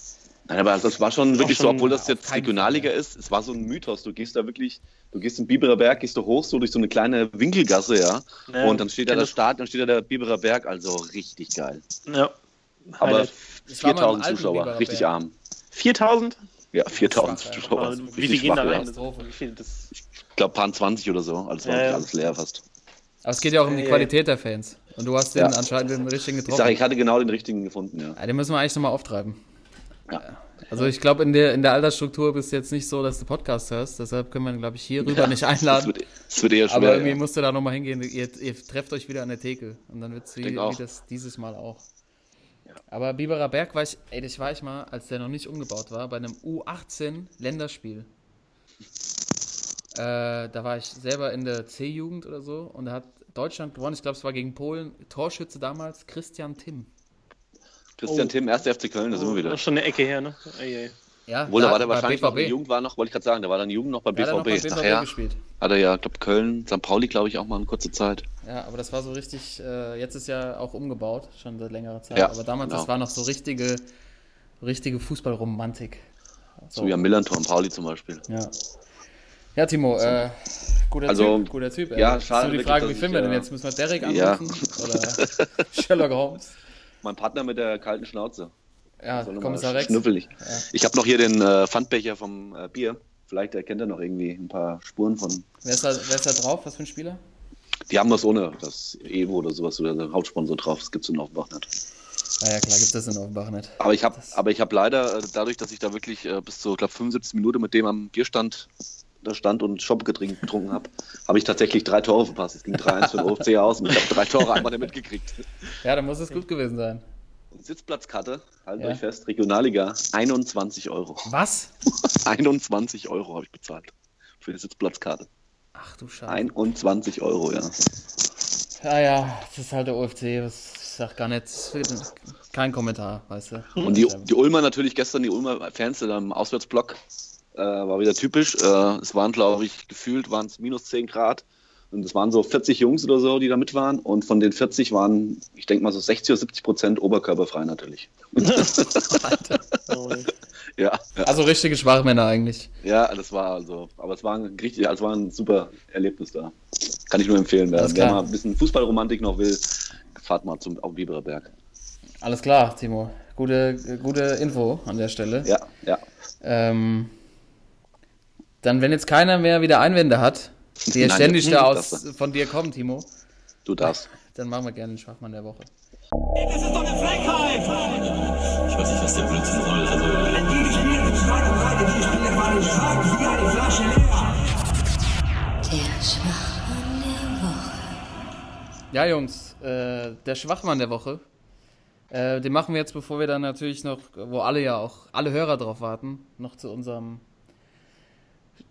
Nein, aber das war schon wirklich so, schon obwohl das jetzt Regionalliga ist, es war so ein Mythos. Du gehst da wirklich, du gehst im Biberer Berg, gehst du hoch, so durch so eine kleine Winkelgasse, ja. Ja, und dann steht da der das. Start, dann steht da der Biberer Berg, also richtig geil. ja. Aber Highlight. Ich war mal im 4000 alten Zuschauer, Biberer richtig Berg. arm. 4000? Ja, 4000 Schwach, ja. Zuschauer. Ist wie viel richtig gehen da rein? ja. Das? Ich glaube, paar 20 oder so. Also Ja, war ja. alles leer fast. Aber es geht ja auch um die Ja, ja. Qualität der Fans. Und du hast den Ja. anscheinend den richtigen Ich getroffen. sage, ich hatte genau den richtigen gefunden, ja. ja, den müssen wir eigentlich nochmal auftreiben. Ja. Also ich glaube, in der, in der Altersstruktur bist du jetzt nicht so, dass du Podcast hörst. Deshalb können wir ihn, glaube ich, hier rüber nicht Es einladen. wird, es wird eher schwer. Aber irgendwie ja. musst du da nochmal hingehen. Ihr, ihr trefft euch wieder an der Theke. Und dann wird es wie, wie das dieses Mal auch. Aber Biberer Berg war ich, ey, das war ich mal, als der noch nicht umgebaut war, bei einem U18 Länderspiel. Äh, da war ich selber in der C-Jugend oder so und da hat Deutschland gewonnen. Ich glaube, es war gegen Polen. Torschütze damals Christian Timm. Christian Oh. Tim, 1. FC Köln, da sind wir wieder. Das ist schon eine Ecke her, ne? Ei, ei. Ja, Obwohl, da war der bei wahrscheinlich noch BVB. Jugend, war noch, wollte ich gerade sagen, der war dann Jugend noch bei Ja, der hat noch beim BVB. BVB Nachher gespielt. hat er ja, ich glaube, Köln, St. Pauli, glaube ich, auch mal eine kurze Zeit. Ja, aber das war so richtig, äh, jetzt ist ja auch umgebaut, schon seit längerer Zeit. Ja, aber damals, das genau. war noch so richtige, richtige Fußballromantik. So wie am Millantor und Pauli zum Beispiel. Ja. Ja, Timo, äh, guter Also, Typ, guter Typ. ey. ja, Ist schade nur die Frage, wie ich, finden wir denn äh, jetzt? Müssen wir Derek ja. anrufen? Oder Sherlock Holmes? Mein Partner mit der kalten Schnauze. Ja, Kommissar Rex. Schnüffelig. Ich habe noch hier den äh, Pfandbecher vom äh, Bier. Vielleicht erkennt er noch irgendwie ein paar Spuren von. Wer ist, da, wer ist da drauf? Was für ein Spieler? Die haben das ohne das Evo oder sowas oder der Hauptsponsor drauf. Das gibt es in Offenbach nicht. Ah ja, klar, gibt es in Offenbach nicht. Aber ich habe, habe leider äh, dadurch, dass ich da wirklich äh, bis zu, glaube 75 Minuten mit dem am Bierstand da stand und Schoppe getrunken, habe, habe ich tatsächlich drei Tore verpasst. Es ging 3-1 für den OFC aus und ich habe drei Tore einmal nicht mitgekriegt. Ja, dann muss es gut gewesen sein. Sitzplatzkarte, haltet Ja. euch fest, Regionalliga, 21 Euro. Was? 21 Euro habe ich bezahlt für die Sitzplatzkarte. Ach du Scheiße. 21 Euro, ja. Ja, ja, das ist halt der OFC. Was, sag gar nicht, kein Kommentar, weißt du. Und die, die Ulmer natürlich gestern, die Ulmer Fans einem Auswärtsblock, äh, war wieder typisch. Äh, es waren, glaube ich, gefühlt waren es minus 10 Grad. Und es waren so 40 Jungs oder so, die da mit waren. Und von den 40 waren, ich denke mal so 60 oder 70 Prozent oberkörperfrei natürlich. Oh, Ja, ja, Also richtige Schwachmänner eigentlich. ja, das war also, aber es war ein richtig, also es war ein super Erlebnis da. Kann ich nur empfehlen. Wer, wer mal ein bisschen Fußballromantik noch will, fahrt mal zum auf Biberer Berg. Alles klar, Timo. Gute, gute Info an der Stelle. Ja, ja. Ähm, dann, wenn jetzt keiner mehr wieder Einwände hat, die ja Nein, ständig da aus von dir kommen, Timo, Du darfst. dann machen wir gerne den Schwachmann der Woche. Das ist doch eine Frechheit! Ich weiß nicht, was der Blödsinn soll. Also, Die gespielt mit Schweinerei, die Spiele waren stark wie eine Flasche leer. Der Schwachmann der Woche. Ja, Jungs, äh, der Schwachmann der Woche. Äh, den machen wir jetzt, bevor wir dann natürlich noch, wo alle ja auch, alle Hörer drauf warten, noch zu unserem,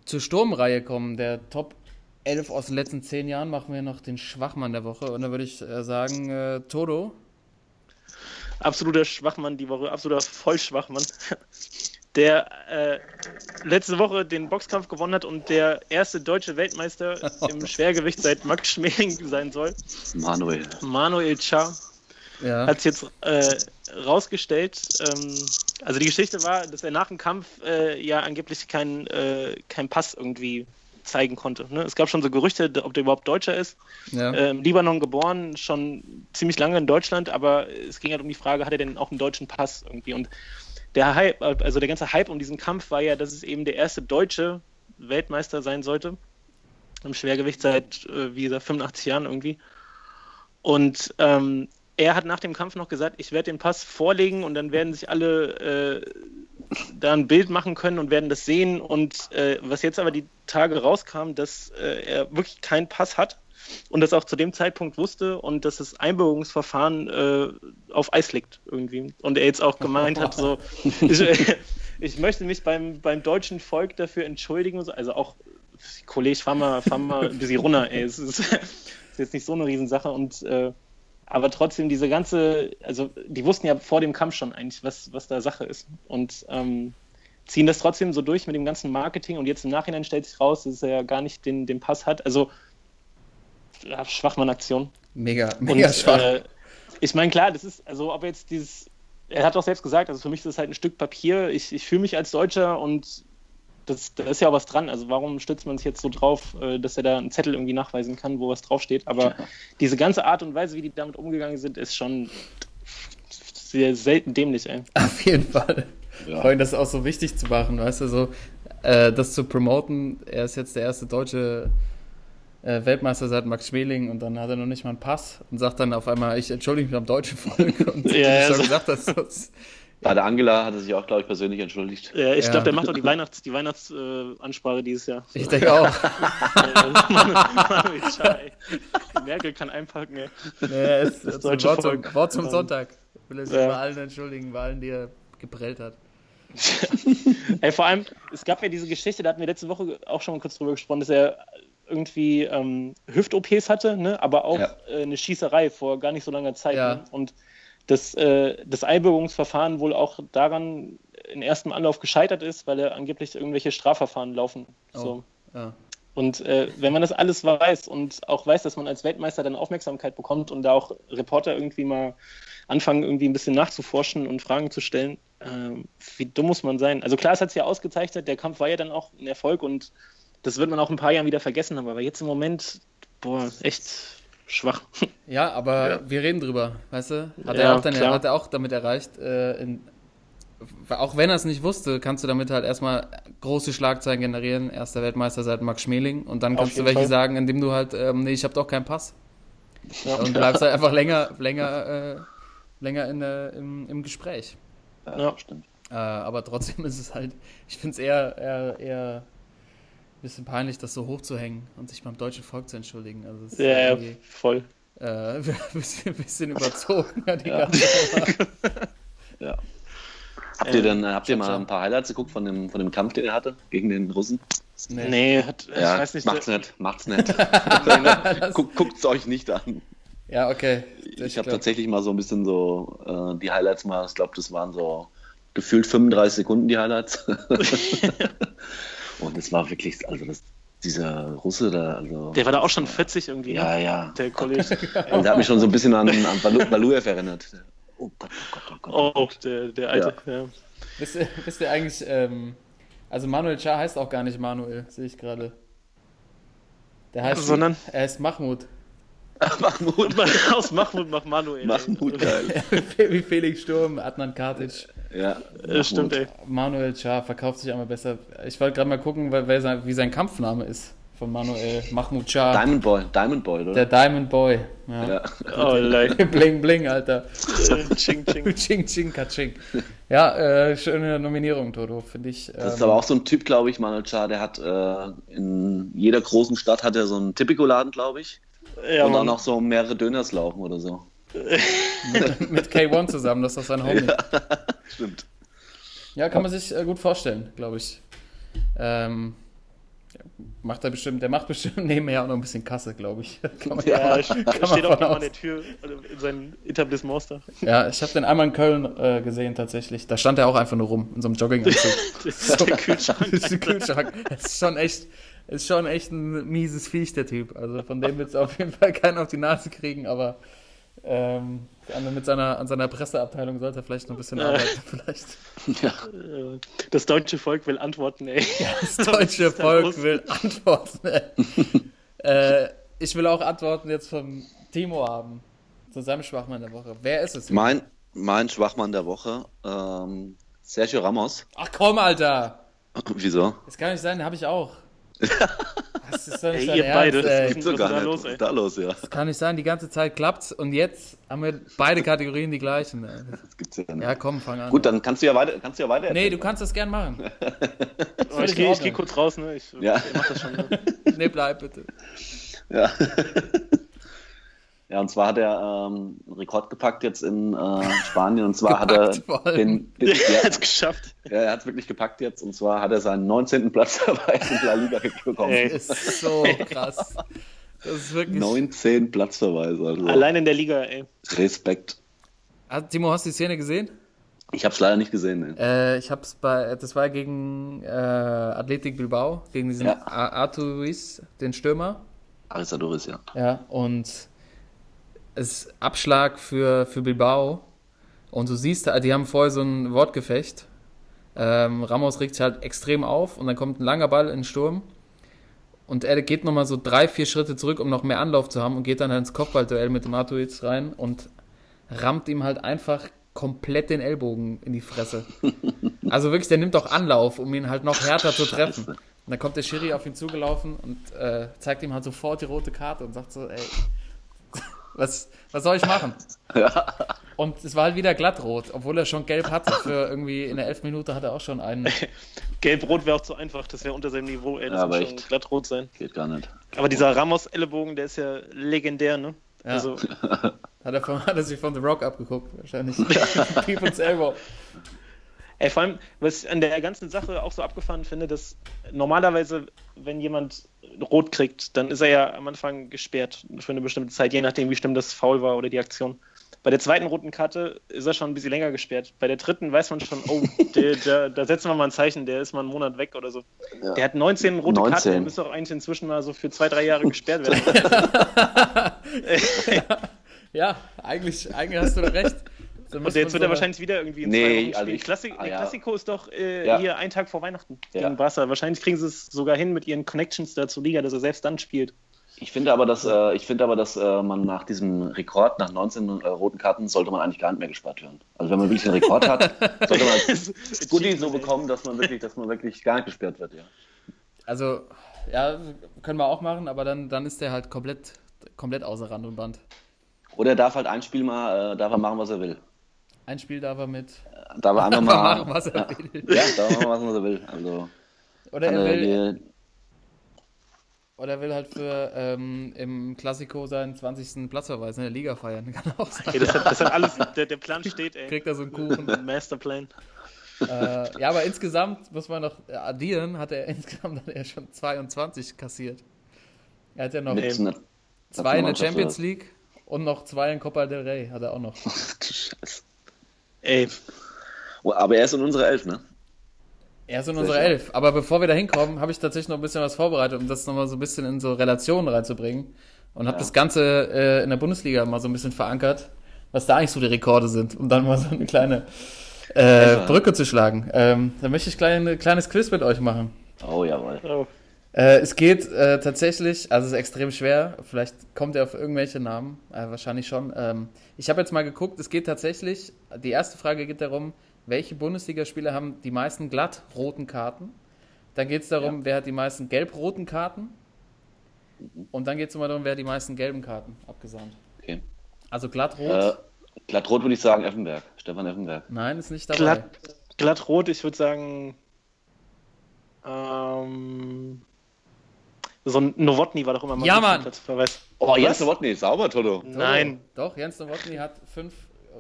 zur Sturmreihe kommen. Der Top 11 aus den letzten 10 Jahren machen wir noch den Schwachmann der Woche. Und da würde ich äh, sagen, äh, Toto. absoluter Schwachmann die Woche, absoluter Vollschwachmann, der äh, letzte Woche den Boxkampf gewonnen hat und der erste deutsche Weltmeister im Schwergewicht seit Max Schmeling sein soll. Manuel. Manuel Cha Ja. hat es jetzt äh, rausgestellt. Ähm, also die Geschichte war, dass er nach dem Kampf äh, ja angeblich keinen äh, kein Pass irgendwie zeigen konnte. Ne? Es gab schon so Gerüchte, ob der überhaupt Deutscher ist. ja. Äh, Im Libanon geboren, schon ziemlich lange in Deutschland, aber es ging halt um die Frage, hat er denn auch einen deutschen Pass irgendwie? Und der Hype, also der ganze Hype um diesen Kampf war ja, dass es eben der erste deutsche Weltmeister sein sollte. Im Schwergewicht seit, äh, wie gesagt, 85 Jahren irgendwie. Und ähm, er hat nach dem Kampf noch gesagt, ich werde den Pass vorlegen und dann werden sich alle äh, da ein Bild machen können und werden das sehen. Und äh, was jetzt aber die Tage rauskam, dass äh, er wirklich keinen Pass hat und das auch zu dem Zeitpunkt wusste und dass das Einbürgerungsverfahren äh, auf Eis liegt irgendwie. Und er jetzt auch gemeint hat, so, ich, ich möchte mich beim, beim deutschen Volk dafür entschuldigen. Also auch, Kollege, fahr mal, fahr mal ein bisschen runter, ey. Es ist, ist jetzt nicht so eine Riesensache und äh, aber trotzdem diese ganze, also die wussten ja vor dem Kampf schon eigentlich, was, was da Sache ist. Und ähm, ziehen das trotzdem so durch mit dem ganzen Marketing und jetzt im Nachhinein stellt sich raus, dass er ja gar nicht den, den Pass hat. Also ja, Schwachmann-Aktion. Mega, mega Und schwach. äh, ich meine, klar, das ist, also ob er jetzt dieses, er hat doch selbst gesagt, also für mich ist das halt ein Stück Papier. Ich, ich fühle mich als Deutscher und das, da ist ja auch was dran. Also warum stützt man sich jetzt so drauf, äh, dass er da einen Zettel irgendwie nachweisen kann, wo was draufsteht? Aber diese ganze Art und Weise, wie die damit umgegangen sind, ist schon sehr selten dämlich, ey. Auf jeden Fall. Ja. Vor allem das auch so wichtig zu machen, weißt du, so äh, das zu promoten. Er ist jetzt der erste deutsche äh, Weltmeister seit Max Schmeling und dann hat er noch nicht mal einen Pass und sagt dann auf einmal, ich entschuldige mich beim deutschen Volk. Und Ja, ja, schon so- gesagt hast, das, Bei der Angela hat er sich auch, glaube ich, persönlich entschuldigt. Ja, ich Ja. glaube, der macht doch die Weihnachts-, die Weihnachtsansprache äh, Ansprache dieses Jahr. ich denke auch. Merkel kann einpacken, ey. Ja, ist, das deutsche Wort, Volk. zum, Wort zum Sonntag. Will er sich ja. bei allen entschuldigen, bei allen, die er geprellt hat. Ey, vor allem, es gab ja diese Geschichte, da hatten wir letzte Woche auch schon mal kurz drüber gesprochen, dass er irgendwie ähm, Hüft-OPs hatte, ne? aber auch Ja. äh, eine Schießerei vor gar nicht so langer Zeit. Ja. Ne? Und das, äh, das Einbürgerungsverfahren wohl auch daran in erstem Anlauf gescheitert ist, weil er angeblich irgendwelche Strafverfahren laufen. Oh. So. Ja. Und äh, wenn man das alles weiß und auch weiß, dass man als Weltmeister dann Aufmerksamkeit bekommt und da auch Reporter irgendwie mal anfangen, irgendwie ein bisschen nachzuforschen und Fragen zu stellen, ähm, wie dumm muss man sein? Also klar, es hat es ja ausgezeichnet, der Kampf war ja dann auch ein Erfolg und das wird man auch in ein paar Jahren wieder vergessen haben, aber jetzt im Moment, boah, echt schwach. Ja, aber Ja. wir reden drüber, weißt du? Hat, Ja, er, auch dann, hat er auch damit erreicht, äh, in, auch wenn er es nicht wusste, kannst du damit halt erstmal große Schlagzeilen generieren. Erster Weltmeister seit Max Schmeling. Und dann kannst du welche Fall. sagen, indem du halt, ähm, nee, ich habe doch keinen Pass. Ja. Und bleibst halt einfach länger, länger, äh, länger in der, im, im Gespräch. Ja. stimmt. Äh, aber trotzdem ist es halt, ich finde es eher, eher, eher bisschen peinlich, das so hochzuhängen und sich beim deutschen Volk zu entschuldigen. Also es ist Ja, ja, voll. äh, ein bisschen, bisschen überzogen, die Ja. ganze. Ja. Habt ihr Äh, denn, äh, habt ihr schon mal ein paar Highlights geguckt von dem, von dem Kampf, den er hatte gegen den Russen? Nee. Nee, hat, ich Ja, weiß nicht. macht's nicht, macht's nicht. Das- Guck, guckt's euch nicht an. Ja, okay. Ich habe tatsächlich mal so ein bisschen so äh, die Highlights mal, ich glaube, das waren so gefühlt 35 Sekunden die Highlights. Und es war wirklich, also das, dieser Russe da, also. Der war da auch schon 40 irgendwie. Ja, ne? ja. Der Kollege. Also der hat mich schon so ein bisschen an, an Balu- Baluev erinnert. Oh Gott, oh Gott, oh Gott. Oh, der, der alte. Ja. Wisst ihr, wisst ihr eigentlich, ähm, also Manuel Char heißt auch gar nicht Manuel, sehe ich gerade. Der heißt, Sondern? er heißt Mahmoud. Mahmoud. Aus Mahmoud mach Manuel. Mahmoud, geil. Wie Felix Sturm, Adnan Kartic. Ja, Äh, stimmt, ey. Manuel Char verkauft sich einmal besser. Ich wollte gerade mal gucken, weil, wer sein, wie sein Kampfname ist von Manuel Mahmoud Char. Diamond Boy, Diamond Boy, oder? Der Diamond Boy. Ja. ja. Oh, leid. bling bling, Alter. Ching, ching. ching ching kaching. Ja, äh, schöne Nominierung, Toto, finde ich. Das ist ähm, aber auch so ein Typ, glaube ich, Manuel Char, der hat äh, in jeder großen Stadt hat er so einen Tipico-Laden, glaube ich. Ja, und auch Mann. noch so mehrere Döners laufen oder so. Mit K1 zusammen, das ist doch sein Homie. Stimmt. Ja, kann man sich äh, gut vorstellen, glaube ich. Ähm, ja, macht er bestimmt, der macht bestimmt nebenher auch noch ein bisschen Kasse, glaube ich. Kann man, Ja, ja, steht man auch noch an der Tür also in seinem Etablissements da. ja, ich habe den einmal in Köln äh, gesehen tatsächlich. Da stand er auch einfach nur rum in so einem Jogginganzug. Das ist der Kühlschrank. Das ist ein Kühlschrank. Das ist schon echt, ist schon echt ein mieses Viech, der Typ. Also von dem wird es auf jeden Fall keinen auf die Nase kriegen, aber ähm, an, mit seiner, an seiner Presseabteilung sollte er vielleicht noch ein bisschen arbeiten. Vielleicht. Ja. Das deutsche Volk will antworten, ey. Das deutsche Volk will Antworten. äh, ich will auch Antworten jetzt vom Timo haben. Zu seinem Schwachmann der Woche. Wer ist es? Mein, mein Schwachmann der Woche, ähm, Sergio Ramos. Ach komm, Alter! Wieso? Das kann nicht sein, habe ich auch. Das ist doch nicht Ey, ihr beide. Ernst, ey. Was Gibt's doch gar da nicht. los, da los, ja? Kann nicht sein, die ganze Zeit klappt's und jetzt haben wir beide Kategorien die gleichen. ey. Das gibt's ja nicht. Ja, komm, fang an. Gut, dann kannst du ja weiter, kannst du ja weiter. Nee, du kannst das gern machen. Oh, ich gehe geh kurz raus, ne? Ich, Ja. ich mach das schon. Ne? Nee, bleib bitte. Ja. Ja, und zwar hat er ähm, einen Rekord gepackt jetzt in äh, Spanien. Und zwar hat er den, den Er ja, hat's geschafft. ja, er hat es wirklich gepackt jetzt. Und zwar hat er seinen 19. Platz dabei in La Liga bekommen. Ey. Das ist so krass. Das ist wirklich. 19 Platzverweise. Also Allein in der Liga, ey. Respekt. Ah, Timo, hast du die Szene gesehen? Ich habe es leider nicht gesehen. Äh, ich hab's bei, das war gegen äh, Athletic Bilbao, gegen diesen Ja. A- Artur Ruiz, den Stürmer. Aristadoris, ja. Ja, und es ist Abschlag für, für Bilbao. Und du siehst, die haben vorher so ein Wortgefecht. Ähm, Ramos regt sich halt extrem auf und dann kommt ein langer Ball in den Sturm. Und er geht nochmal so drei, vier Schritte zurück, um noch mehr Anlauf zu haben und geht dann halt ins Kopfballduell mit dem Artuiz rein und rammt ihm halt einfach komplett den Ellbogen in die Fresse. Also wirklich, der nimmt auch Anlauf, um ihn halt noch härter zu treffen. Und dann kommt der Schiri auf ihn zugelaufen und äh, zeigt ihm halt sofort die rote Karte und sagt so, ey, was, was soll ich machen? Und es war halt wieder glattrot, obwohl er schon gelb hatte. Für irgendwie in der 11 Minute hat er auch schon einen. Gelb-Rot wäre auch zu einfach, das wäre unter seinem Niveau, ey. Das Ja, muss aber schon echt. glattrot sein. Geht gar nicht. Aber dieser Ramos-Ellenbogen, der ist ja legendär, ne? Ja. Also, Hat er, von, hat er sich von The Rock abgeguckt, wahrscheinlich. People's Elbow. Ey, vor allem, was ich an der ganzen Sache auch so abgefahren finde, dass normalerweise, wenn jemand rot kriegt, dann ist er ja am Anfang gesperrt für eine bestimmte Zeit, je nachdem, wie schlimm das Foul war oder die Aktion. Bei der zweiten roten Karte ist er schon ein bisschen länger gesperrt. Bei der dritten weiß man schon, oh, der, der, da setzen wir mal ein Zeichen, der ist mal einen Monat weg oder so. Ja. Der hat 19 rote 19. Karten, der müsste auch eigentlich inzwischen mal so für zwei, drei Jahre gesperrt werden. Ja, eigentlich, eigentlich hast du doch recht. So Und jetzt wird er wahrscheinlich wieder irgendwie in Nee, zwei Wochen also Klassik, ah, nee, ja. Klassiko ist doch äh, Ja. hier einen Tag vor Weihnachten Ja. gegen Barca. Wahrscheinlich kriegen sie es sogar hin mit ihren Connections da zur Liga, dass er selbst dann spielt. Ich finde aber, dass, äh, ich finde aber, dass äh, man nach diesem Rekord, nach 19 äh, roten Karten, sollte man eigentlich gar nicht mehr gesperrt werden. Also wenn man wirklich einen Rekord hat, sollte man das Goodie so bekommen, dass man wirklich, dass man wirklich gar nicht gesperrt wird, ja. Also, ja, können wir auch machen, aber dann, dann ist der halt komplett, komplett außer Rand und Band. Oder er darf halt ein Spiel mal, äh, darf er machen, was er will. Ein Spiel darf er mit. Darf er einfach mal. machen, was er will. Ja, darf er machen, was er will. Also Oder er will, die, oder er will halt für ähm, im Klassiko seinen 20. Platzverweis in der Liga feiern. Kann auch sein. Ey, das, hat, das hat alles, der, der Plan steht, ey. Kriegt er so einen Kuchen. Masterplan. äh, ja, aber insgesamt muss man noch addieren, hat er insgesamt hat er schon 22 kassiert. Er hat ja noch einer zwei in der Champions? League Und noch zwei in Copa del Rey hat er auch noch. Du Scheiße. Ey, Oh, aber er ist in unserer Elf, ne? Er ist in unserer Elf. Aber bevor wir da hinkommen, habe ich tatsächlich noch ein bisschen was vorbereitet, um das nochmal so ein bisschen in so Relationen reinzubringen. Und habe das Ganze äh, in der Bundesliga mal so ein bisschen verankert, was da eigentlich so die Rekorde sind, um dann mal so eine kleine äh, Brücke zu schlagen. Ähm, da möchte ich gleich ein kleines Quiz mit euch machen. Oh, jawohl. oh. Äh, es geht äh, tatsächlich, also es ist extrem schwer, vielleicht kommt ihr auf irgendwelche Namen, äh, wahrscheinlich schon. Ähm, ich habe jetzt mal geguckt, es geht tatsächlich, die erste Frage geht darum, welche Bundesligaspieler haben die meisten glatt-roten Karten? Dann geht es darum, wer hat die meisten gelb-roten Karten? Und dann geht es immer darum, wer hat die meisten gelben Karten abgesandt. Okay. Also glattrot? Äh, glattrot würde ich sagen, Effenberg. Stefan Effenberg. Nein, ist nicht dabei. glatt, glattrot, ich würde sagen. So ein Novotny war doch immer mal Ja, Mann. Platzverweis. Oh, Jens Was? Nowotny, sauber, Toto. Nein. Doch, Jens Nowotny hat fünf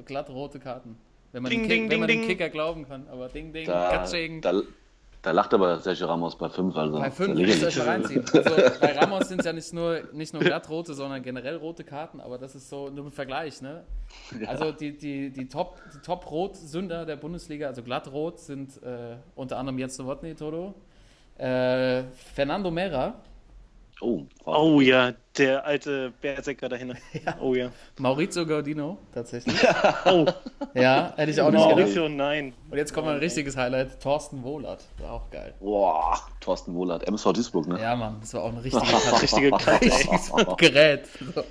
glattrote Karten. Wenn man, Ding, den, Kick, ding, wenn man ding, den. Kicker glauben kann. Aber ding, ding, Da, Katsching. da, da lacht aber Sergio Ramos bei 5. Also, Bei ist fünf ja müsst ihr lächerlich. euch mal reinziehen. Also, bei Ramos sind es ja nicht nur, nicht nur glattrote, sondern generell rote Karten, aber das ist so nur ein Vergleich, ne? Also die, die, die Top, die Top Rot-Sünder der Bundesliga, also glattrot, sind äh, unter anderem Jens Nowotny, Toto, äh, Fernando Mera, Oh, wow. Oh ja, der alte Berserker dahinter. Oh ja. Maurizio Gaudino, tatsächlich. Oh, Ja, hätte ich auch nicht gedacht. Mauricio, nein. Und jetzt kommt mal ein richtiges Highlight, Thorsten Wohlert, war auch geil. Boah, Thorsten Wohlert, MSV Duisburg, ne? Ja, Mann, das war auch eine richtige Karte. Richtige Karte, ey. so ein Gerät. So.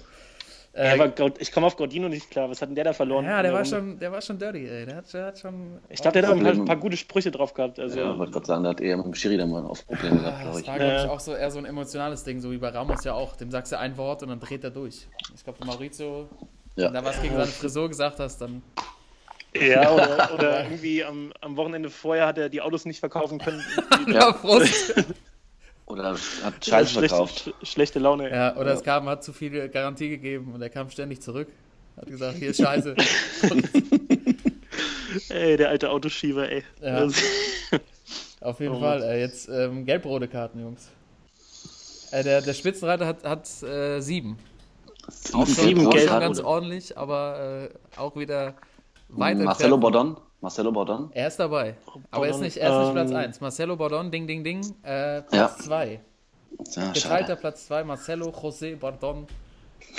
Äh, Aber Gaud- ich komme auf Gaudino nicht klar. Was hat denn der da verloren? Ja, der war schon, der war schon dirty, ey. Der hat, der hat schon. Ich glaube, der hat auch ein paar, gute Sprüche drauf gehabt. Also, Ja, wollte gerade sagen, da hat eher mit dem Schiri dann mal auf Probleme gehabt, Ah, glaube das ich. war, glaube ich, Ja. auch so eher so ein emotionales Ding, so wie bei Ramos ja auch. Dem sagst du ein Wort und dann dreht er durch. Ich glaube, Maurizio, Ja. wenn da was gegen seine Frisur gesagt hast, dann. ja, oder, oder irgendwie am, am Wochenende vorher hat er die Autos nicht verkaufen können. Ja, Prost. Oder hat Scheiße schlechte, verkauft. sch- schlechte Laune. Ja, oder es kam, hat zu viel Garantie gegeben und er kam ständig zurück. Hat gesagt, hier ist Scheiße. Ey, der alte Autoschieber, ey. Ja. Auf jeden Oh. Fall. Äh, jetzt ähm, gelb-rote Karten, Jungs. Äh, der, der Spitzenreiter hat, hat äh, sieben. Auch Sieben auch gelb- ganz ordentlich, aber äh, auch wieder weit Marcelo. Bordon. Marcelo Bordon. Er ist dabei. Aber er ist nicht, er ist nicht Platz 1. Marcelo Bordon, ding, ding, ding. Äh, Platz Ja. 2. Ja, Geteilter schade. Platz 2, Marcelo José Bordon.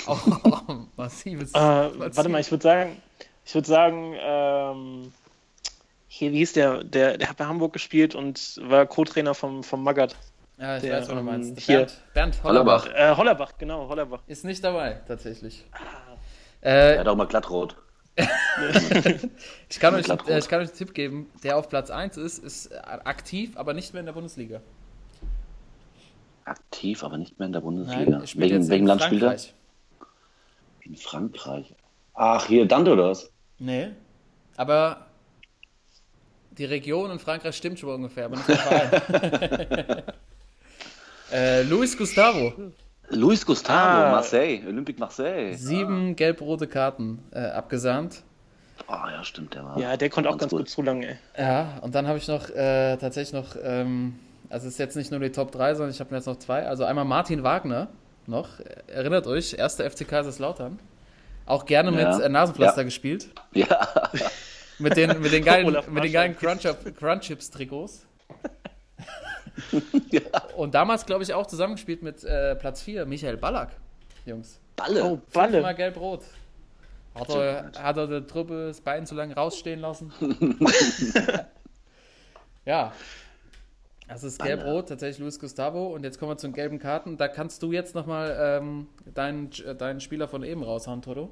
Auch massives. äh, warte mal, ich würde sagen, ich würde sagen, ähm, hier, wie hieß der? der? Der hat bei Hamburg gespielt und war Co-Trainer vom, vom Magath. Ja, ich der, weiß, was du ähm, meinst. hier. Bernd, Bernd Hollerbach. Hollerbach. Äh, Hollerbach, genau, Hollerbach. Ist nicht dabei, tatsächlich. Er Äh, hat auch mal glattrot. Ich, kann euch, äh, ich kann euch einen Tipp geben. Der auf Platz 1 ist, ist aktiv, aber nicht mehr in der Bundesliga. Aktiv, aber nicht mehr in der Bundesliga. Nein, welchem in Land spielt er? In Frankreich. Ach, hier, Dante oder was? Nee, aber die Region in Frankreich stimmt schon ungefähr, aber nicht der Verein. äh, Luis Gustavo, Luis Gustavo, Ah. Marseille, Olympique Marseille. sieben gelb-rote Karten äh, abgesahnt. Ah, ja, stimmt, der war. Ja, der konnte auch ganz gut zulangen, ey. Ja, und dann habe ich noch äh, tatsächlich noch, ähm, also es ist jetzt nicht nur die Top 3, sondern ich habe jetzt noch zwei. Also einmal Martin Wagner noch, erinnert euch, erster FC Kaiserslautern. Auch gerne Ja. mit äh, Nasenpflaster Ja. gespielt. Ja, Mit den, mit den geilen, mit den geilen Crunch- Und damals, glaube ich, auch zusammengespielt mit äh, Platz 4, Michael Ballack, Jungs. Balle. Oh, Immer Balle. gelb-rot. Hat er, hat er die Truppe das Bein zu lange rausstehen lassen? ja. Das ist gelb-rot, tatsächlich Luis Gustavo. Und jetzt kommen wir zu den gelben Karten. Da kannst du jetzt nochmal ähm, deinen, deinen Spieler von eben raushauen, Toto.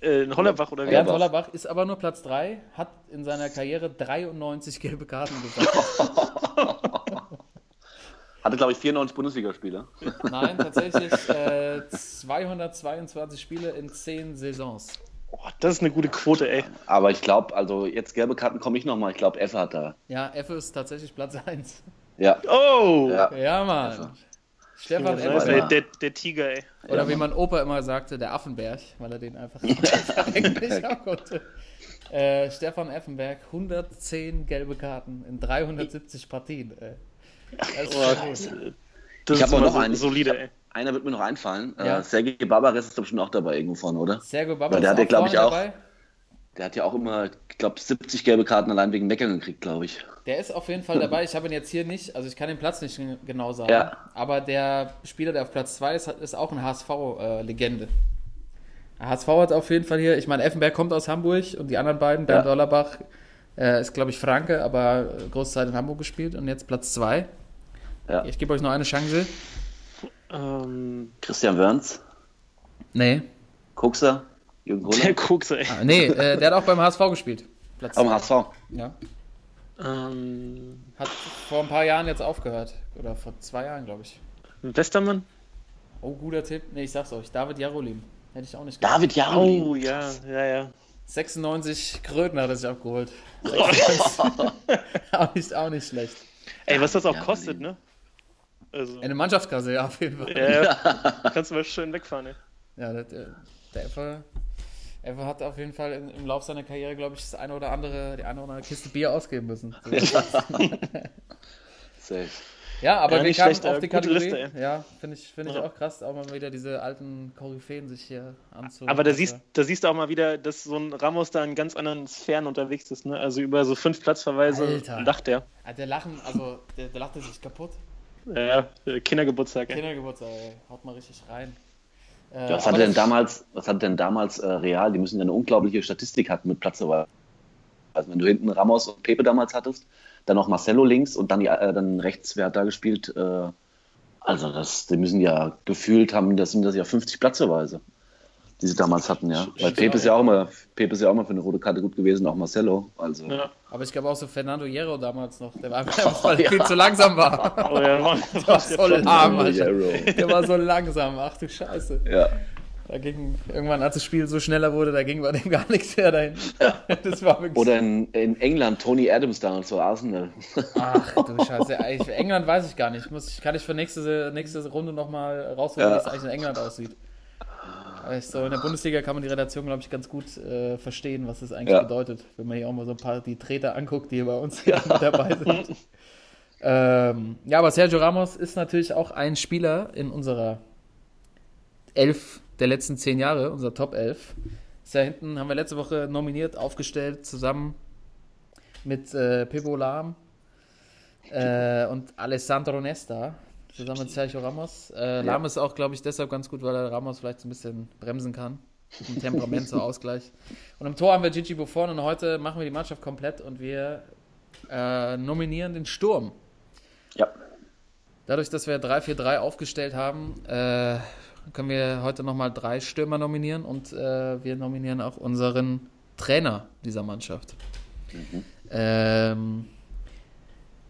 Äh, Hollerbach oder wie? Bernd. Hollerbach ist aber nur Platz 3, hat in seiner Karriere 93 gelbe Karten gesammelt. Hatte, glaube ich, 94 Bundesligaspieler. Nein, tatsächlich äh, 222 Spiele in 10 Saisons. Oh, das ist eine gute Quote, ey. Aber ich glaube, also jetzt gelbe Karten komme ich nochmal. Ich glaube, Effe hat da. Ja, F ist tatsächlich Platz 1. Ja. Oh! Ja. Ja, Mann. Stefan Das heißt, Effenberg. ey, der, der Tiger, ey. Oder wie mein Opa immer sagte, der Affenberg, weil er den einfach nicht haben konnte. Äh, Stefan Effenberg, 110 gelbe Karten in 370 Partien. Ey. Das Oh, schon. Das Ich habe auch noch so, einen. solide, Ich ey. hab, einer wird mir noch einfallen. Ja. Äh, Sergei Barbares ist doch bestimmt auch dabei irgendwo vorne, oder? Weil der ist hat ja, auch glaub ich, auch- dabei. Der hat ja auch immer, ich glaube, 70 gelbe Karten allein wegen Meckern gekriegt, glaube ich. Der ist auf jeden Fall dabei. Ich habe ihn jetzt hier nicht, also ich kann den Platz nicht gen- genau sagen. Ja. Aber der Spieler, der auf Platz 2 ist, ist auch eine HSV-Legende. HSV hat auf jeden Fall hier, ich meine, Effenberg kommt aus Hamburg und die anderen beiden, Bernd Ja. Dollerbach äh, ist, glaube ich, Franke, aber äh, große Zeit in Hamburg gespielt und jetzt Platz 2. Ja. Ich gebe euch noch eine Chance. Ähm, Christian Wörns, Nee. Kuxer, Jürgen der Kohler. Kokse, ey. Ah, nee, äh, der hat auch beim HSV gespielt. Platz Am. HSV. Ja. Ähm, Hat vor ein paar Jahren jetzt aufgehört. Oder vor zwei Jahren, glaube ich. Westermann? Oh, guter Tipp. Nee, ich sag's euch. David Jarolim. Hätte ich auch nicht gedacht. David Jarolin. Oh, ja, ja, ja. 96 Kröten hat er sich abgeholt. auch, nicht, auch nicht schlecht. Ey, was das auch Ja, kostet, nee. ne? Also, Eine Mannschaftskasse, ja, auf jeden Fall. ja, ja. kannst du mal schön wegfahren, ey. Ja, der, der, der Effe, Effe hat auf jeden Fall im, im Laufe seiner Karriere, glaube ich, das eine oder andere, die eine oder andere Kiste Bier ausgeben müssen. So. Safe. Ja, aber Ja, wir nicht kamen schlecht, auf äh, die Kategorie. Liste, ja, finde ich, find ich Ja. auch krass, auch mal wieder diese alten Koryphäen sich hier anzu. Aber da siehst, da siehst du auch mal wieder, dass so ein Ramos da in ganz anderen Sphären unterwegs ist, ne? Also über so fünf Platzverweise Alter. lacht er. Ah, der Lachen, also der, der lachte sich kaputt. Ja, äh, Kindergeburtstag, ey. Kindergeburtstag, ey. Haut mal richtig rein. Äh, Was hatte denn damals, was hat denn damals äh, Real? Die müssen ja eine unglaubliche Statistik hatten mit Platzverweis. Also wenn du hinten Ramos und Pepe damals hattest, dann noch Marcelo links und dann, die, äh, dann rechts, wer hat da gespielt? Äh, also das, die müssen ja gefühlt haben, das sind das ja 50 Platzverweise, die sie damals hatten, ja. Weil Pepe ist ja auch immer, Pepe ist ja auch mal für eine rote Karte gut gewesen, auch Marcelo. Also Ja. Aber ich glaube auch so Fernando Hierro damals noch, der war einfach, weil er viel zu langsam war. Oh ja, Mann. Der war so lahm. Der war so langsam, ach du Scheiße. ja. Da ging, irgendwann, als das Spiel so schneller wurde, da ging bei dem gar nichts mehr dahin. Das war wirklich. Oder in, in England Tony Adams damals zu Arsenal. ach du Scheiße. Eigentlich, für England weiß ich gar nicht. Muss, ich- kann ich für nächste, nächste Runde nochmal rausholen, Ja. wie es eigentlich in England aussieht. Aber ich, so in der Bundesliga kann man die Relation, glaube ich, ganz gut äh, verstehen, was das eigentlich Ja. bedeutet, wenn man hier auch mal so ein paar die Treter anguckt, die hier bei uns hier mit dabei sind. ähm, ja, aber Sergio Ramos ist natürlich auch ein Spieler in unserer Elf der letzten zehn Jahre, unser Top 11. Ist ja hinten, haben wir letzte Woche nominiert, aufgestellt, zusammen mit äh, Pepo Lahm äh, und Alessandro Nesta, zusammen mit Sergio Ramos. Äh, Lahm ist auch, glaube ich, deshalb ganz gut, weil er Ramos vielleicht so ein bisschen bremsen kann. Mit dem Temperament zur Ausgleich. Und im Tor haben wir Gigi Buffon und heute machen wir die Mannschaft komplett und wir äh, nominieren den Sturm. Ja. Dadurch, dass wir 3-4-3 aufgestellt haben, äh, können wir heute nochmal drei Stürmer nominieren und äh, wir nominieren auch unseren Trainer dieser Mannschaft. Ähm,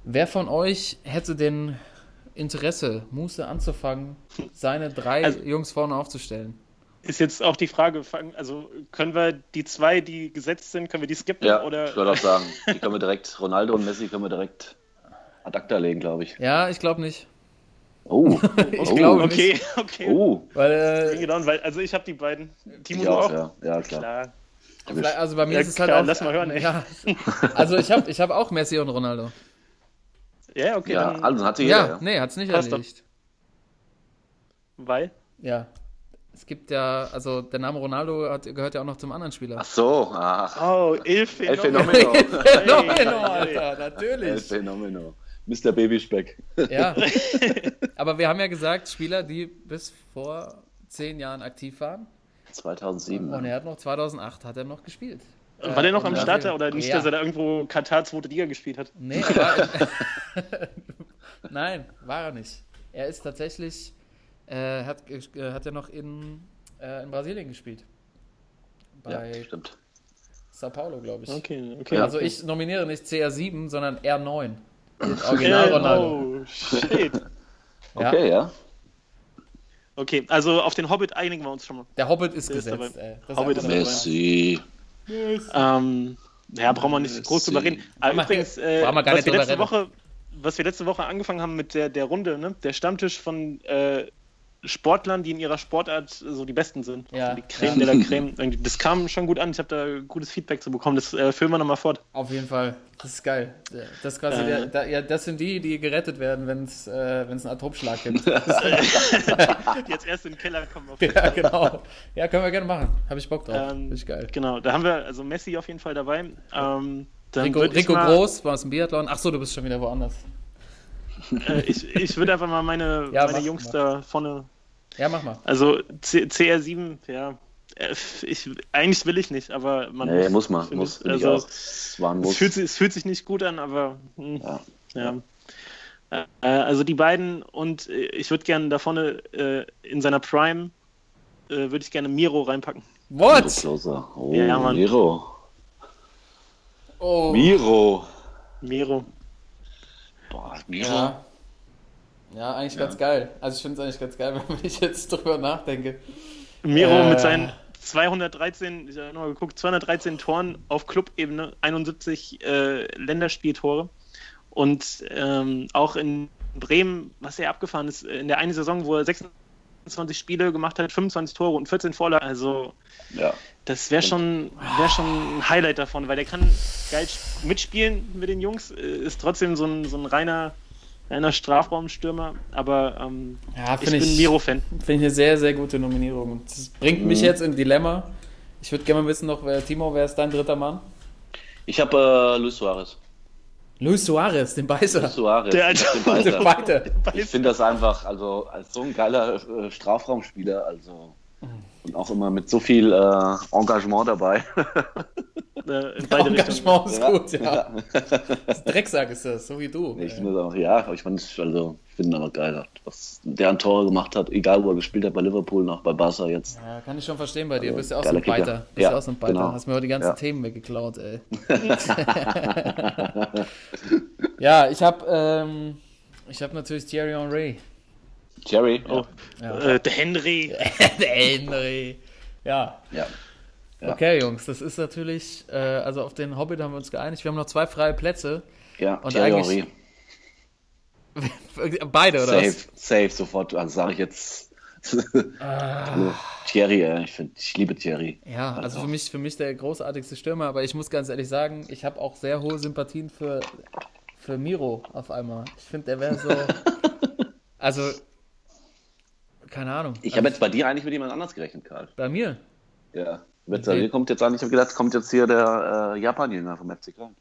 wer von euch hätte denn Interesse, Muße anzufangen, seine drei Also- Jungs vorne aufzustellen? Ist jetzt auch die Frage, also können wir die zwei, die gesetzt sind, können wir die skippen? Ja, oder? ich würde auch sagen, die können wir direkt, Ronaldo und Messi können wir direkt ad acta legen, glaube ich. Ja, ich glaube nicht. Oh, Ich oh, glaube Okay, okay. Oh, Weil, äh, on, weil, also ich habe die beiden. Timo ich auch, auch? ja, ja klar. Klar. also bei mir Ja, ist es halt klar, auch. lass mal hören, ey. Ja, also ich habe ich hab auch Messi und Ronaldo. Ja, okay, Ja, dann, also hatte jeder. Ja, Ja, nee, hat's nicht Passt doch. erledigt. weil? Ja. Es gibt ja, also der Name Ronaldo hat, gehört ja auch noch zum anderen Spieler. Ach so, ach, Oh, Il. Phänomeno. Phänomeno, Hey, Alter, El natürlich. Phänomeno. Mr. Babyspeck. Ja. Aber wir haben ja gesagt, Spieler, die bis vor zehn Jahren aktiv waren. 2007. Und er hat noch 2008 hat er noch gespielt. War der noch am Ja. Starter oder nicht, Ja. dass er da irgendwo Katar zweite Liga gespielt hat? Nee, er war. Nein, war er nicht. Er ist tatsächlich, äh, hat, äh, hat er noch in, äh, in Brasilien gespielt. Ja, Bei stimmt. Sao Paulo, glaube ich. Okay, okay. Also okay. ich nominiere nicht CR7, sondern R9. Den Original Äh, Ronaldo. Oh, shit. Ja, Okay, ja. Okay, also auf den Hobbit einigen wir uns schon mal. Der Hobbit ist Der ist gesetzt. Das Hobbit ist dabei. Messi. Ähm, ja, brauchen wir nicht groß drüber reden. Aber übrigens, äh, was, nicht wir letzte. Woche, was wir letzte Woche angefangen haben mit der, der Runde, ne? der Stammtisch von äh, Sportlern, die in ihrer Sportart so die Besten sind. Ja. Also die Creme de la Creme. Das kam schon gut an. Ich habe da gutes Feedback zu bekommen. Das äh, führen wir nochmal fort. Auf jeden Fall. Das ist geil. Das, ist quasi Äh. der, da, ja, das sind die, die gerettet werden, wenn es äh, wenn's einen Atomschlag gibt. Die jetzt erst in den Keller kommen. Auf ja, genau. Ja, können wir gerne machen. Habe ich Bock drauf. Ähm, Finde ich geil. Genau, da haben wir also Messi auf jeden Fall dabei. Ähm, dann Rico, Rico mal, Groß, war es im Biathlon? Ach so, du bist schon wieder woanders. Äh, ich ich würde einfach mal meine, Ja, meine mach Jungs mal. da vorne. Ja, mach mal. Also C CR7, ja. äh, Ich, eigentlich will ich nicht, aber man Nee, muss man. Muss, ich. also. Es war ein es, Muss. fühlt, sich- es fühlt sich nicht gut an, aber hm, Ja. ja. Äh, also die beiden und äh, ich würde gerne da vorne äh, in seiner Prime äh, würde ich gerne Miro reinpacken. Miro What? Oh, Ja, Mann. Miro. Oh. Miro. Miro. Boah, Miro. Ja. Ja, eigentlich ganz geil. Also ich finde es eigentlich ganz geil, wenn ich jetzt drüber nachdenke. Miro Äh. mit seinen 213, ich habe nochmal geguckt, 213 Toren auf Clubebene, 71 äh, Länderspieltore. Und ähm, auch in Bremen, was er abgefahren ist, in der einen Saison, wo er 26 Spiele gemacht hat, 25 Tore und 14 Vorlagen. Also Ja. das wäre schon, wär schon ein Highlight davon, weil der kann geil mitspielen mit den Jungs, äh, ist trotzdem so ein, so ein reiner, reiner Strafraumstürmer. Aber ähm, Ja, ich finde bin ich, Miro-Fan. finde ich eine sehr, sehr gute Nominierung. Und das bringt mich jetzt in ein Dilemma. Ich würde gerne mal wissen noch, wer, Timo, wer ist dein dritter Mann? Ich habe äh, Luis Suarez. Luis Suarez, den Beißer. Luis Suarez. Der ich alte- hab den Der Beißer. Weiter. Ich finde das einfach, also als so ein geiler äh, Strafraumspieler, also und auch immer mit so viel äh, Engagement dabei. In beide Richtungen. Engagement ist Ja. gut, ja. Das Drecksack ist das, so wie du. Ich finde das auch, ja, aber ich fand es, also, ich finde aber geil, was der an Tore gemacht hat, egal wo er gespielt hat, bei Liverpool, noch bei Barca jetzt. Ja, kann ich schon verstehen bei dir. Also, bist ja auch so ein Kicker. Biter. Bist Ja, ja auch so ein Biter. genau. Hast mir heute die ganzen Ja. Themen weggeklaut, ey. ja, ich habe ähm, ich habe natürlich Thierry Henry. Jerry, Oh, Ja. äh, der Henry. Der Henry. Ja. ja. Ja. Okay, Jungs, das ist natürlich, äh, also auf den Hobbit haben wir uns geeinigt. Wir haben noch zwei freie Plätze. ja, Und Thierry eigentlich- Henry. Beide, oder Safe, was? safe, sofort, also sage ich jetzt. Ah. Thierry, ey, ich, find, ich liebe Thierry. Ja, also Also- für mich, für mich der großartigste Stürmer, aber ich muss ganz ehrlich sagen, ich habe auch sehr hohe Sympathien für, für Miro auf einmal. Ich finde, der wäre so. Also, keine Ahnung. Ich also, habe jetzt bei dir eigentlich mit jemand anders gerechnet, Karl. bei mir. Ja. Mit okay. kommt jetzt eigentlich, ich habe gedacht, kommt jetzt hier der äh, Japan-Jünger vom FC Köln.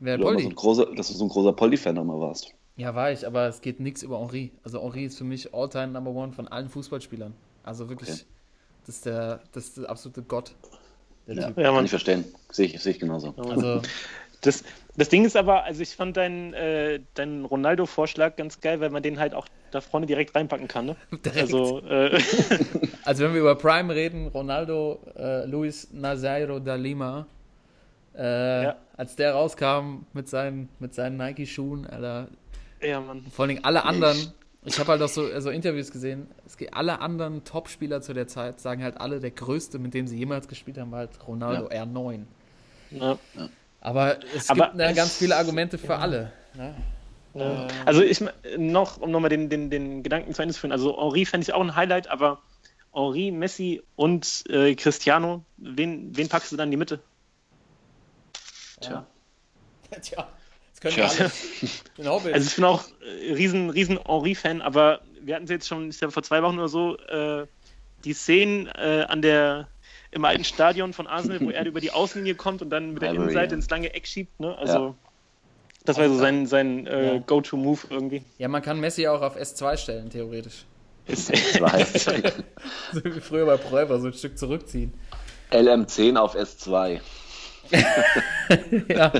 Wer Ich glaube, so Poldi? ein großer, dass du so ein großer Poldi-Fan nochmal warst. Ja, war ich, aber es geht nichts über Henri. Also Henri ist für mich All-Time Number One von allen Fußballspielern. Also wirklich, Okay. das, ist der, das ist der absolute Gott. Der Ja, Typ. Ja, kann ich verstehen. Sehe ich, sehe ich genauso. Also, Das, das Ding ist aber, also ich fand deinen, äh, deinen Ronaldo-Vorschlag ganz geil, weil man den halt auch da vorne direkt reinpacken kann. Ne? Direkt. Also, äh, also wenn wir über Prime reden, Ronaldo, äh, Luis Nazairo da Lima, äh, Ja. als der rauskam mit seinen, mit seinen Nike-Schuhen, Alter, ja, Mann. vor allen Dingen alle anderen, ich habe halt auch so, so Interviews gesehen, es geht, alle anderen Top-Spieler zu der Zeit sagen halt alle, der größte, mit dem sie jemals gespielt haben, war halt Ronaldo R9. Ja. Aber es Aber gibt ne, es- ganz viele Argumente für alle. Ne? Ja. Also ich noch, um nochmal den, den, den Gedanken zu Ende zu führen, also Henri fände ich auch ein Highlight, aber Henri, Messi und äh, Cristiano, wen, wen packst du dann in die Mitte? Tja. Tja, das können Tja. wir alle. Den Hobbit. Also ich bin auch äh, riesen, riesen Henri-Fan, aber wir hatten es jetzt schon, ich glaube vor zwei Wochen oder so, äh, die Szenen äh, an der im alten Stadion von Arsenal, wo er über die Außenlinie kommt und dann mit der Innenseite ins lange Eck schiebt. Ne? Also Ja. Das war so sein, sein äh, Ja. Go-To-Move irgendwie. ja, man kann Messi auch auf S2 stellen, theoretisch. Weiß. So wie früher bei Preuber, so ein Stück zurückziehen. LM10 auf S2. ja.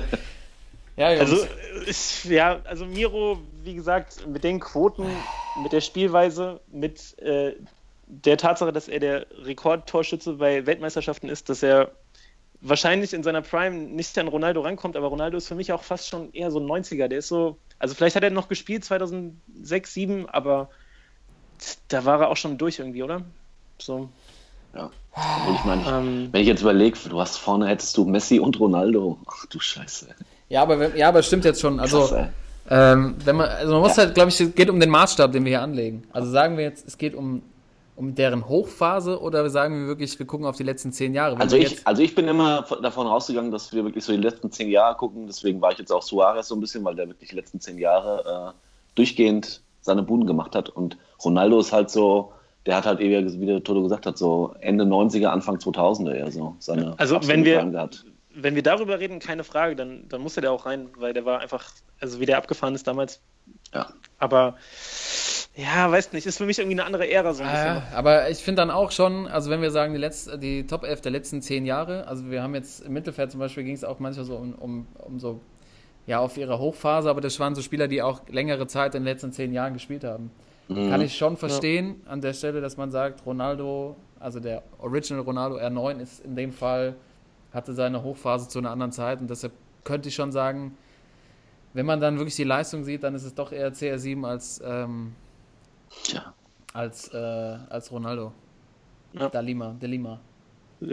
Ja. Also, ich, ja, also Miro, wie gesagt, mit den Quoten, mit der Spielweise, mit äh, der Tatsache, dass er der Rekordtorschütze bei Weltmeisterschaften ist, dass er wahrscheinlich in seiner Prime nicht an Ronaldo rankommt, aber Ronaldo ist für mich auch fast schon eher so ein 90er. Der ist so, also vielleicht hat er noch gespielt 2006, 2007, aber da war er auch schon durch irgendwie, oder? So. Ja. Und ich meine, Ähm, wenn ich jetzt überlege, du hast vorne hättest du Messi und Ronaldo. Ach du Scheiße. ja, aber, wenn- ja, aber es stimmt jetzt schon. Also, Krass. Ähm, wenn man, also man muss halt, glaube ich, es geht um den Maßstab, den wir hier anlegen. Also sagen wir jetzt, es geht um, um deren Hochphase oder sagen wir wirklich, wir gucken auf die letzten zehn Jahre? Also ich, jetzt, also ich bin immer von- davon rausgegangen, dass wir wirklich so die letzten zehn Jahre gucken. Deswegen war ich jetzt auch Suarez so ein bisschen, weil der wirklich die letzten zehn Jahre äh, durchgehend seine Buden gemacht hat. Und Ronaldo ist halt so, der hat halt eher, wie der Toto gesagt hat, so Ende 90er, Anfang 2000er eher so seine Also wenn wir- gehabt. Wenn wir darüber reden, keine Frage, dann, dann muss er da auch rein, weil der war einfach, also wie der abgefahren ist damals. Ja. Aber ja, weiß nicht, ist für mich irgendwie eine andere Ära so ein bisschen. Ah, aber ich finde dann auch schon, also wenn wir sagen, die, letzte, die Top 11 der letzten zehn Jahre, also wir haben jetzt im Mittelfeld zum Beispiel, ging es auch manchmal so um, um, um so, ja, auf ihre Hochphase, aber das waren so Spieler, die auch längere Zeit in den letzten zehn Jahren gespielt haben. Kann ich schon verstehen an der Stelle, dass man sagt, Ronaldo, also der Original Ronaldo R9 ist in dem Fall, hatte seine Hochphase zu einer anderen Zeit und deshalb könnte ich schon sagen, wenn man dann wirklich die Leistung sieht, dann ist es doch eher CR7 als, ähm, Tja. als, äh, als Ronaldo. Ja. Da Lima, De Lima.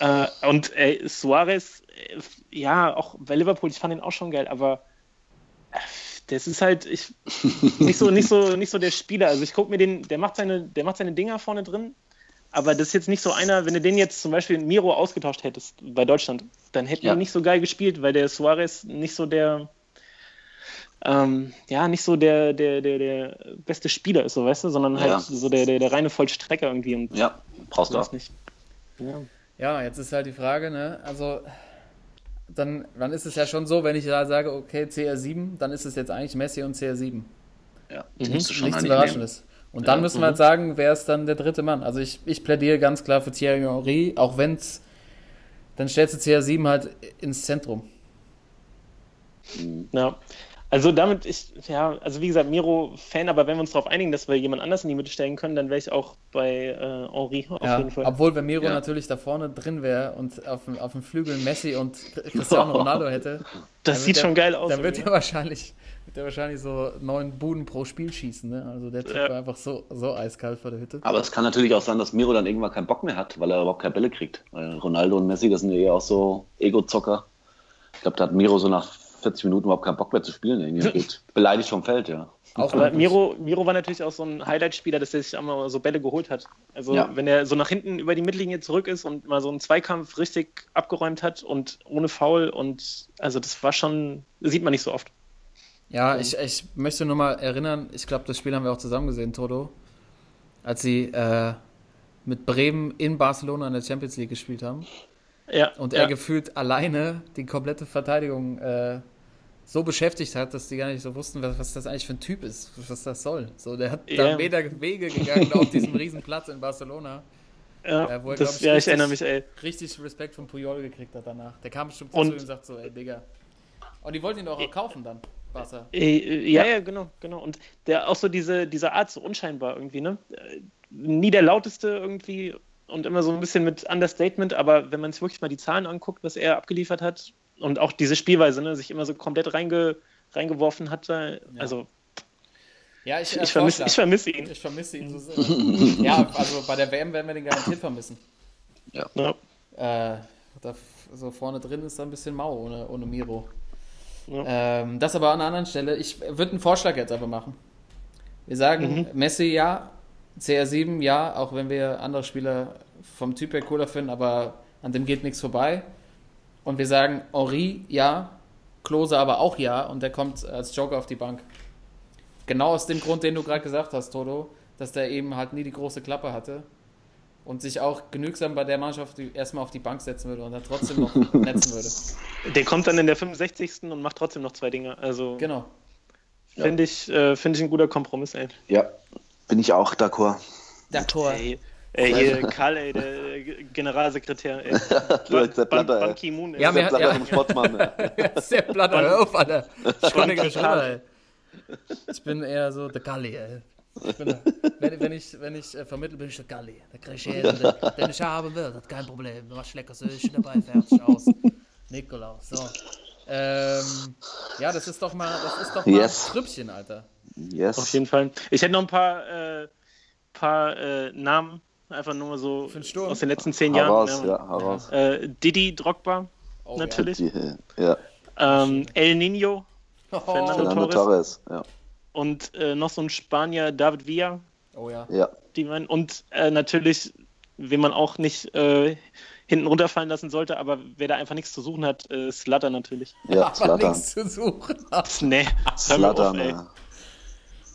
Äh, und ey, Suarez, äh, ja, auch bei Liverpool, ich fand ihn auch schon geil, aber äh, das ist halt ich, nicht, so, nicht, so, nicht so der Spieler. Also ich gucke mir den, der macht, seine, der macht seine Dinger vorne drin, aber das ist jetzt nicht so einer, wenn du den jetzt zum Beispiel in Miro ausgetauscht hättest bei Deutschland, dann hätten Ja. die nicht so geil gespielt, weil der Suarez nicht so der, ähm, ja, nicht so der, der, der, der beste Spieler ist, so weißt du, sondern halt Ja. so der, der, der reine Vollstrecker irgendwie und Ja, brauchst du auch. nicht. Ja. Ja, jetzt ist halt die Frage, ne? Also, dann, dann ist es ja schon so, wenn ich da sage, okay, CR7, dann ist es jetzt eigentlich Messi und CR7. Ja, Mhm. Nichts Überraschendes. Und dann Ja, müssen wir halt sagen, wer ist dann der dritte Mann? Also ich, ich plädiere ganz klar für Thierry Henry, auch wenn es, dann stellst du CR7 halt ins Zentrum. Ja, also damit, ich, ja, also wie gesagt, Miro Fan, aber wenn wir uns darauf einigen, dass wir jemand anders in die Mitte stellen können, dann wäre ich auch bei äh, Henri auf Ja, jeden Fall. obwohl, wenn Miro Ja. natürlich da vorne drin wäre und auf dem, auf dem Flügel Messi und Cristiano Ronaldo hätte, das dann sieht wird schon der- geil aus. dann wird er wahrscheinlich, wird er wahrscheinlich so neun Buden pro Spiel schießen. Ne? Also der Typ Ja. war einfach so, so eiskalt vor der Hütte. Aber es kann natürlich auch sein, dass Miro dann irgendwann keinen Bock mehr hat, weil er überhaupt keine Bälle kriegt. Weil Ronaldo und Messi, das sind ja eher auch so Ego-Zocker. Ich glaube, da hat Miro so nach 40 Minuten überhaupt keinen Bock mehr zu spielen. Irgendwie geht beleidigt vom Feld, ja. Auch Aber. Miro, Miro war natürlich auch so ein Highlight-Spieler, dass er sich einmal so Bälle geholt hat. Also Ja. wenn er so nach hinten über die Mittellinie zurück ist und mal so einen Zweikampf richtig abgeräumt hat und ohne Foul und also das war schon, sieht man nicht so oft. Ja, ich, ich möchte nur mal erinnern, ich glaube, das Spiel haben wir auch zusammen gesehen, Toto, als sie äh, mit Bremen in Barcelona in der Champions League gespielt haben Ja, und ja. er gefühlt alleine die komplette Verteidigung äh, so beschäftigt hat, dass die gar nicht so wussten, was, was das eigentlich für ein Typ ist, was das soll. So, der hat Ja. da Meter Wege gegangen auf diesem riesen Platz in Barcelona. ja, Ja, wo er, das, ich, ja, ich richtig- erinnere mich, ey. Richtig Respekt von Puyol gekriegt hat danach. Der kam bestimmt Und- zu ihm und sagt so, ey Digga. Und die wollten ihn doch auch kaufen dann, Barca. Äh, Ja, ja, genau, genau. Und der auch so diese, diese Art, so unscheinbar irgendwie, ne? Äh, Nie der lauteste irgendwie und immer so ein bisschen mit Understatement, aber wenn man sich wirklich mal die Zahlen anguckt, was er abgeliefert hat und auch diese Spielweise, ne, sich immer so komplett reinge, reingeworfen hat, da, also Ja, ich, äh, ich vermisse vermisse ihn. Ich vermisse ihn so sehr. ja, also bei der WM werden wir den garantiert vermissen. Ja. Äh, da so vorne drin ist da ein bisschen mau ohne, ohne Miro. Ja. Ähm, das aber an einer anderen Stelle. Ich würde einen Vorschlag jetzt aber machen. Wir sagen Messi ja, CR7 ja, auch wenn wir andere Spieler vom Typ her cooler finden, aber an dem geht nichts vorbei. Und wir sagen Henri ja, Klose aber auch ja und der kommt als Joker auf die Bank. Genau aus dem Grund, den du gerade gesagt hast, Toto, dass der eben halt nie die große Klappe hatte und sich auch genügsam bei der Mannschaft die- erstmal auf die Bank setzen würde und dann trotzdem noch netzen würde. Der kommt dann in der 65. und macht trotzdem noch zwei Dinge. Also Genau. finde ich, äh, find ich ein guter Kompromiss, ey. Ja, bin ich auch d'accord. Der Tor. Ey, ey hier Karl, ey, der G- Generalsekretär, ey. Der Sepp Ban, Blatter, Ban ey. Ki-moon, ey. Ja, Sepp Blatter ja. vom Sportsmann. ey. Sehr platter, hör auf, Alter. Ich bin schlimmer, ey. Ich bin eher so der Galli, ey. Ich bin, wenn, wenn ich, wenn ich äh, vermittle, bin ich der Galli. Der krieg ich jeden, den, den ich haben will. Das ist kein Problem. Du hast lecker Söchen dabei, fertig aus. Nikolaus, so. Ähm, ja, das ist doch mal, das ist doch mal Yes. ein Trüppchen, Alter. Yes. Auf jeden Fall. Ich hätte noch ein paar, äh, paar äh, Namen, einfach nur so aus den letzten zehn Hau Jahren. raus, ja. ja, hau raus. Äh, Didi Drogba, Oh, natürlich. Die, Ja. Ähm, El Nino, Fernando Fernando Torres. Torres. Ja. Und äh, noch so ein Spanier, David Villa, Oh ja. ja. die man, und äh, natürlich, wen man auch nicht äh, hinten runterfallen lassen sollte, aber wer da einfach nichts zu suchen hat, äh, Slatter natürlich. Ja, Aber Zlatan. nichts zu suchen. hat. Nee, mir auf.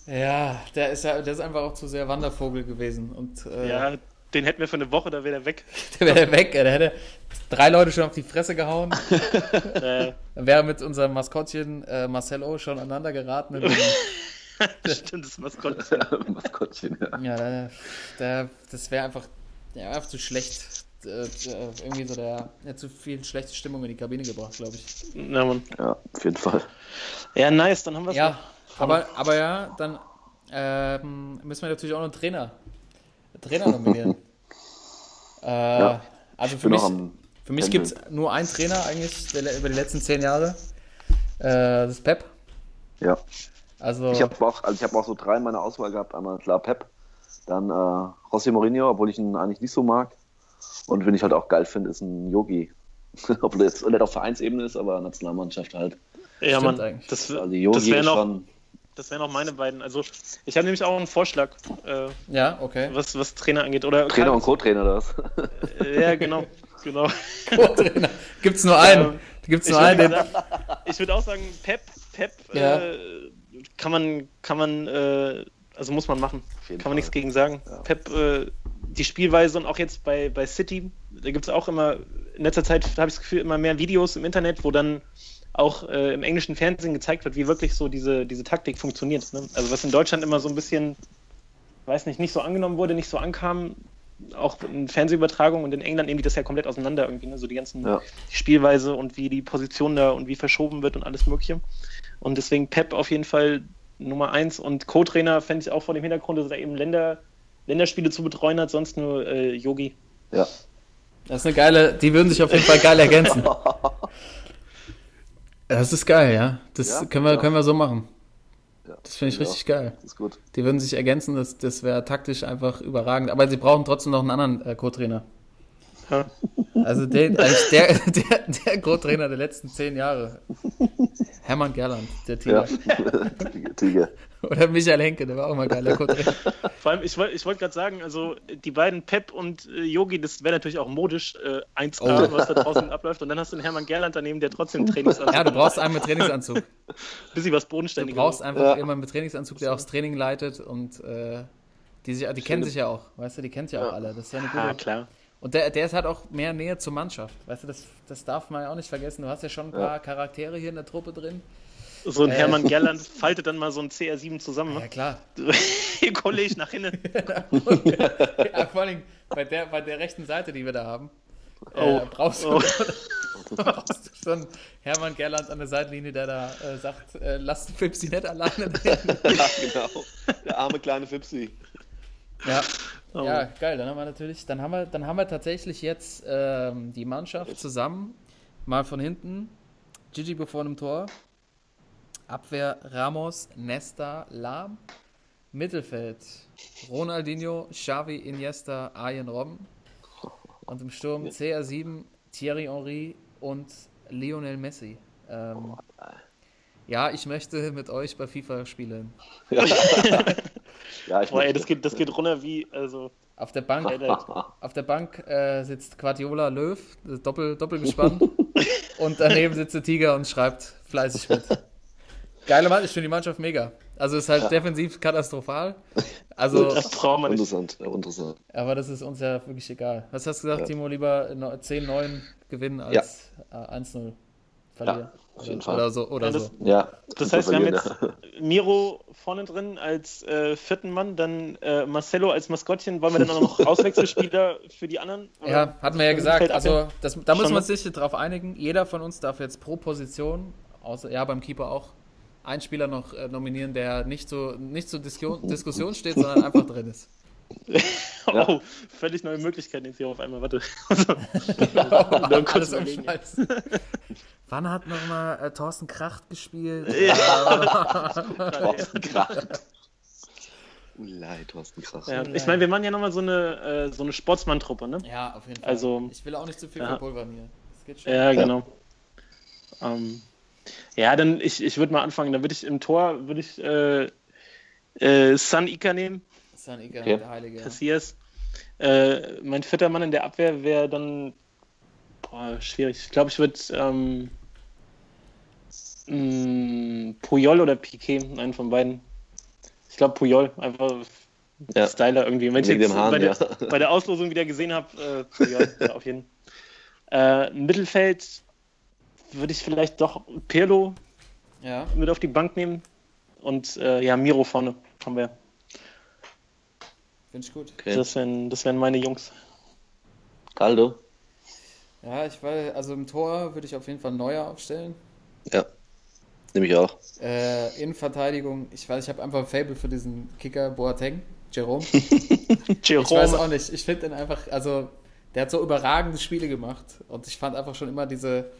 Ja. Ja, der ist ja, der ist einfach auch zu sehr Wandervogel gewesen. Und äh, Ja, den hätten wir für eine Woche, da wäre er weg. der wäre weg, der hätte drei Leute schon auf die Fresse gehauen. äh, Dann wäre mit unserem Maskottchen äh, Marcelo schon aneinander geraten. stimmt, das Maskottchen. Maskottchen, ja. ja, der, der, das wäre einfach, der wär einfach zu schlecht. Äh, äh, irgendwie so der, der hat zu viel schlechte Stimmung in die Kabine gebracht, glaube ich. Na, Mann. ja, auf jeden Fall. Ja, nice, dann haben wir es Ja, aber, aber ja, dann ähm, müssen wir natürlich auch noch einen Trainer, einen Trainer nominieren. äh, Also für mich, für mich gibt es nur einen Trainer eigentlich der, über die letzten zehn Jahre. Äh, das ist Pep. Ja. Also, Ich habe auch, also ich hab auch so drei in meiner Auswahl gehabt. Einmal klar Pep, dann äh, José Mourinho, obwohl ich ihn eigentlich nicht so mag. Und wen ich halt auch geil finde, ist ein Yogi. Obwohl er jetzt nicht auf Vereinsebene ist, aber Nationalmannschaft halt. Ja, Stimmt eigentlich. Das, Also das ist noch, schon. Das wären noch meine beiden. Also, ich habe nämlich auch einen Vorschlag, äh, ja, okay. was, was Trainer angeht. Oder Trainer und Co-Trainer das. Äh, Ja, genau. genau. Co-Trainer. Gibt es nur einen. Ähm, Gibt es Ich nur einen, würde sagen, ich würd auch sagen, Pep, Pep Ja. äh, kann man, kann man, äh, also muss man machen. Kann man Fall. nichts gegen sagen. Pep, äh, die Spielweise und auch jetzt bei, bei City, da gibt es auch immer, in letzter Zeit habe ich das Gefühl, immer mehr Videos im Internet, wo dann auch äh, im englischen Fernsehen gezeigt wird, wie wirklich so diese, diese Taktik funktioniert. Ne? Also was in Deutschland immer so ein bisschen, weiß nicht, nicht so angenommen wurde, nicht so ankam, auch in Fernsehübertragungen und in England nehmen die das ja komplett auseinander irgendwie, ne? so die ganzen Ja. die Spielweise und wie die Position da und wie verschoben wird und alles Mögliche. Und deswegen Pep auf jeden Fall Nummer eins und Co-Trainer fände ich auch vor dem Hintergrund, dass er eben Länder, Länderspiele zu betreuen hat, sonst nur äh, Yogi. Ja. Das ist eine geile, die würden sich auf jeden Fall geil ergänzen. Das ist geil, ja. Das Ja, können, wir, ja. können wir so machen. ja. Das finde ich richtig geil. Das ist gut. Die würden sich ergänzen, das, das wäre taktisch einfach überragend. Aber sie brauchen trotzdem noch einen anderen äh, Co-Trainer. Also der, eigentlich der, der, der Co-Trainer der letzten zehn Jahre. Hermann Gerland, der Ja. Tiger. Tiger. Oder Michael Henke, der war auch mal geiler Co-Trainer. Vor allem, ich wollte ich wollt gerade sagen, also die beiden Pep und äh, Yogi, das wäre natürlich auch modisch äh, 1A, Oh. was da draußen abläuft. Und dann hast du einen Hermann Gerland daneben, der trotzdem Trainingsanzug Ja, du brauchst einen mit Trainingsanzug. bisschen was Du Bodenständiges. brauchst einfach Ja. jemanden mit Trainingsanzug, der auch das Training leitet und äh, die, sich, die kennen sich ja auch, weißt du, die kennt ja auch alle. Das ist ja eine gute. Ja, klar. Und der, der ist halt auch mehr Nähe zur Mannschaft. Weißt du, das, das darf man ja auch nicht vergessen. Du hast ja schon ein paar Charaktere hier in der Truppe drin. So ein Äh. Hermann Gerland faltet dann mal so ein CR7 zusammen. Ja, Ne? klar. Kollege nach hinten. ja, vor allem bei der, bei der rechten Seite, die wir da haben, äh, Oh. brauchst, du, Oh. brauchst du schon Hermann Gerland an der Seitenlinie, der da äh, sagt, äh, lasst Fipsi nicht alleine. Ja, genau. Der arme kleine Fipsi. ja. Oh. ja, geil. Dann haben wir natürlich, dann haben wir, dann haben wir tatsächlich jetzt ähm, die Mannschaft zusammen, mal von hinten. Gigi Buffon im Tor. Abwehr Ramos, Nesta, Lahm. Mittelfeld Ronaldinho, Xavi, Iniesta, Arjen Robben. Und im Sturm CR7, Thierry Henry und Lionel Messi. Ähm, ja, ich möchte mit euch bei FIFA spielen. Ja, ich Boah, ey, das geht, das geht runter wie, also. Auf der Bank, auf der Bank äh, sitzt Guardiola Löw, das ist doppel, doppelgespannt. und daneben sitzt der Tiger und schreibt fleißig mit. Geile Mann, ich finde die Mannschaft mega. Also ist halt defensiv katastrophal. Also, Das braucht man nicht. Interessant, ja, interessant. aber das ist uns ja wirklich egal. Was hast du gesagt, Ja. Timo? Lieber no- 10-9 gewinnen als äh, 1-0 verlieren. Ja, auf jeden oder, Fall. oder so. Oder Ja, das- so. Ja. Das heißt, wir haben jetzt Miro vorne drin als äh, vierten Mann, dann äh, Marcelo als Maskottchen. Wollen wir dann auch noch Auswechselspieler für die anderen? Oder Ja, hatten wir ja gesagt. Also das, da müssen wir ne? uns sich darauf einigen. Jeder von uns darf jetzt pro Position, außer ja beim Keeper auch, einen Spieler noch äh, nominieren, der nicht so nicht zur Disku Diskussion steht, sondern einfach drin ist. Oh, völlig neue Möglichkeiten jetzt hier auf einmal. Warte. Nur kurz Alles. Wann hat nochmal äh, Thorsten Kracht gespielt? Thorsten Kracht. Ulei, Thorsten Kracht. Ja, ich meine, wir machen ja nochmal so eine, äh, so eine Sportsmann-Truppe, ne? Ja, auf jeden Fall. Also- ich will auch nicht zu viel Ja. verpulvern hier. Das geht schon. Ja, genau. Ähm, Ja, dann ich, ich würde mal anfangen. Dann würde ich im Tor würde ich äh, äh, San Ika nehmen, San Iker, Okay. der Heilige. Ja. Casillas. Äh, mein vierter Mann in der Abwehr wäre dann boah, schwierig. Ich glaube, ich würde ähm, mh, Puyol oder Piquet, einen von beiden. Ich glaube Puyol, einfach Ja. Styler irgendwie. Wenn ich jetzt dem Hahn, bei, der, ja. bei der Auslosung wieder gesehen habe, äh, Puyol, ja, auf jeden Fall. Äh, Mittelfeld würde ich vielleicht doch Pirlo ja. mit auf die Bank nehmen und äh, ja, Miro vorne haben wir. Finde ich gut. Okay. Das wären das wären meine Jungs. Caldo? Ja, ich weiß, also im Tor würde ich auf jeden Fall Neuer aufstellen. Ja. Nehme ich auch. Äh, Innenverteidigung, ich weiß, ich habe einfach ein Fable für diesen Kicker Boateng, Jerome. Ich weiß auch nicht, ich finde den einfach, also der hat so überragende Spiele gemacht und ich fand einfach schon immer diese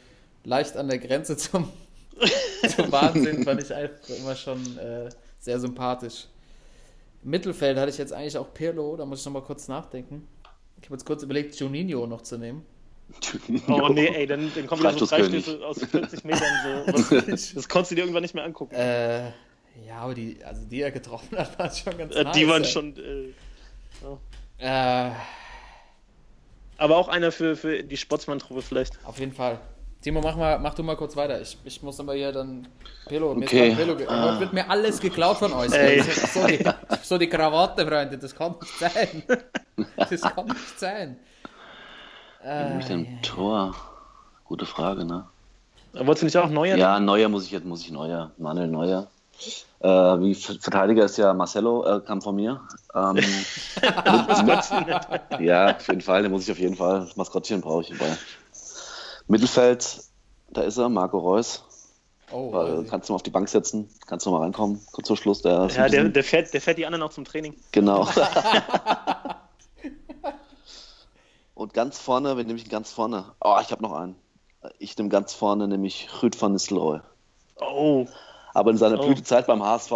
leicht an der Grenze zum, zum Wahnsinn, fand ich einfach immer schon äh, sehr sympathisch. Mittelfeld hatte ich jetzt eigentlich auch Pirlo, da muss ich nochmal kurz nachdenken. Ich habe jetzt kurz überlegt, Juninho noch zu nehmen. Oh nee, ey, dann, dann kommen wieder so. Freistöße aus 40 Metern. So. Was, das konntest du dir irgendwann nicht mehr angucken. Äh, ja, aber die, also die er getroffen hat, waren schon ganz Äh, nice. die waren ey. schon. Äh, Äh, aber auch einer für, für die Sportsmann-Truppe vielleicht. Auf jeden Fall. Timo, mach, mal, mach du mal kurz weiter. Ich, ich muss aber hier dann. Pelo, mir ist Okay. Pelo ge- Heute wird mir alles geklaut von euch. Ey. So, die, so die Krawatte, Freunde, das kann nicht sein. Das kann nicht sein. Nehme ich Äh, Tor? Gute Frage, ne? Wolltest du nicht auch Neuer? Ja, Neuer muss ich jetzt, muss ich Neuer. Manuel Neuer. Äh, wie Ver- Verteidiger ist ja Marcelo, äh, kam von mir. Ähm, ja, auf jeden Fall, den muss ich auf jeden Fall. Das Maskottchen brauche ich dabei. Mittelfeld, da ist er, Marco Reus. Oh, also, kannst du mal auf die Bank setzen, kannst du mal reinkommen, kurz vor Schluss. Der Ja, der, bisschen- der, fährt, der fährt die anderen auch zum Training. Genau. Und ganz vorne, wen nehme ich ganz vorne? Oh, ich habe noch einen. Ich nehme ganz vorne nämlich Rüd van Nistelrooy. Oh, Aber in seiner Oh. Blütezeit beim HSV.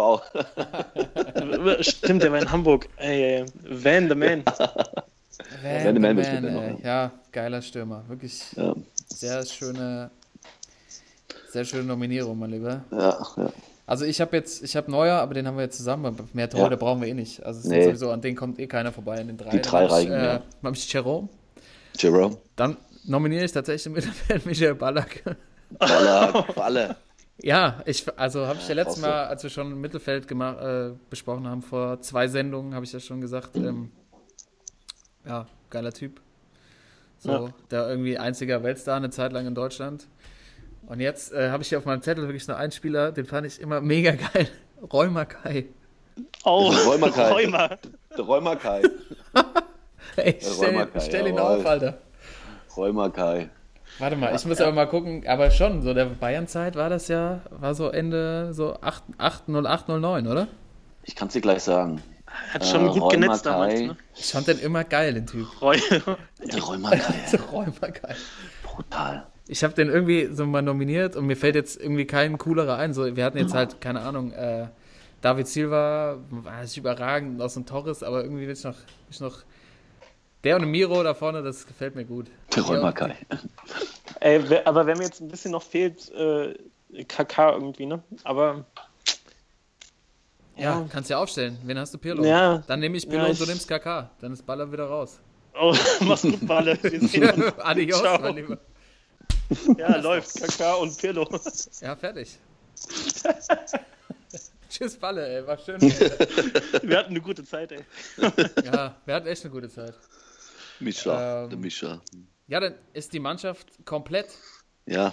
stimmt, der war in Hamburg. Ey, ey, Van the Man. Van Van de Man Man, ey. auch. Ja, geiler Stürmer. Wirklich ja, sehr schöne, sehr schöne Nominierung, mein Lieber. ja, ja. Also ich habe jetzt, ich habe Neuer, aber den haben wir jetzt zusammen. Mehr Torhüter Ja. brauchen wir eh nicht. Also es ist Nee. sowieso, an den kommt eh keiner vorbei in den drei. Die drei Dann ich, ja. Äh, hab ich Jerome. Jerome. Dann nominiere ich tatsächlich im Mittelfeld Michael Ballack. Baller, Balle. ja, ich, also habe ich ja letztes. Mal, als wir schon Mittelfeld gemacht, äh, besprochen haben, vor zwei Sendungen, habe ich ja schon gesagt, ähm, ja, geiler Typ. So, Ja. der irgendwie einziger Weltstar eine Zeit lang in Deutschland. Und jetzt äh, habe ich hier auf meinem Zettel wirklich nur einen Spieler, den fand ich immer mega geil. Räumer Kai. Oh, Räumer Kai. Räumer. Der Räumer Kai. Ey, stell, Räumer Kai, stell ihn jawohl. auf, Alter. Räumer Kai. Warte mal, ich muss aber mal gucken, aber schon, so der Bayern-Zeit war das ja, war so Ende, so 8, 8, 08, 09, oder? Ich kann es dir gleich sagen. Hat schon Äh, gut Räumer genetzt damals. Kai. Ne? Ich fand den immer geil, den Typ. Räu- Der Räumer Kai. So Räumer geil. Brutal. Ich habe den irgendwie so mal nominiert und mir fällt jetzt irgendwie kein coolerer ein. So, wir hatten jetzt halt, keine Ahnung, äh, David Silva, war nicht überragend aus dem Torres, aber irgendwie will ich noch, ich noch der und Miro da vorne, das gefällt mir gut. Der Räumer Kai. Ey, aber wer mir jetzt ein bisschen noch fehlt, äh, KK irgendwie, ne? Aber Ja, kannst ja aufstellen. Wen hast du, Pirlo? Ja. Dann nehme ich Pirlo Ja, und du ich- nimmst KK. Dann ist Baller wieder raus. oh, mach's gut, Balle. Wir sehen uns. Adios, Ciao. mein Lieber. Ja, läuft. KK und Pirlo. Ja, fertig. Tschüss, Balle, ey. War schön. Ey. Wir hatten eine gute Zeit, ey. Ja, wir hatten echt eine gute Zeit. Mischa. Ähm, der Mischa. Ja, dann ist die Mannschaft komplett. Ja,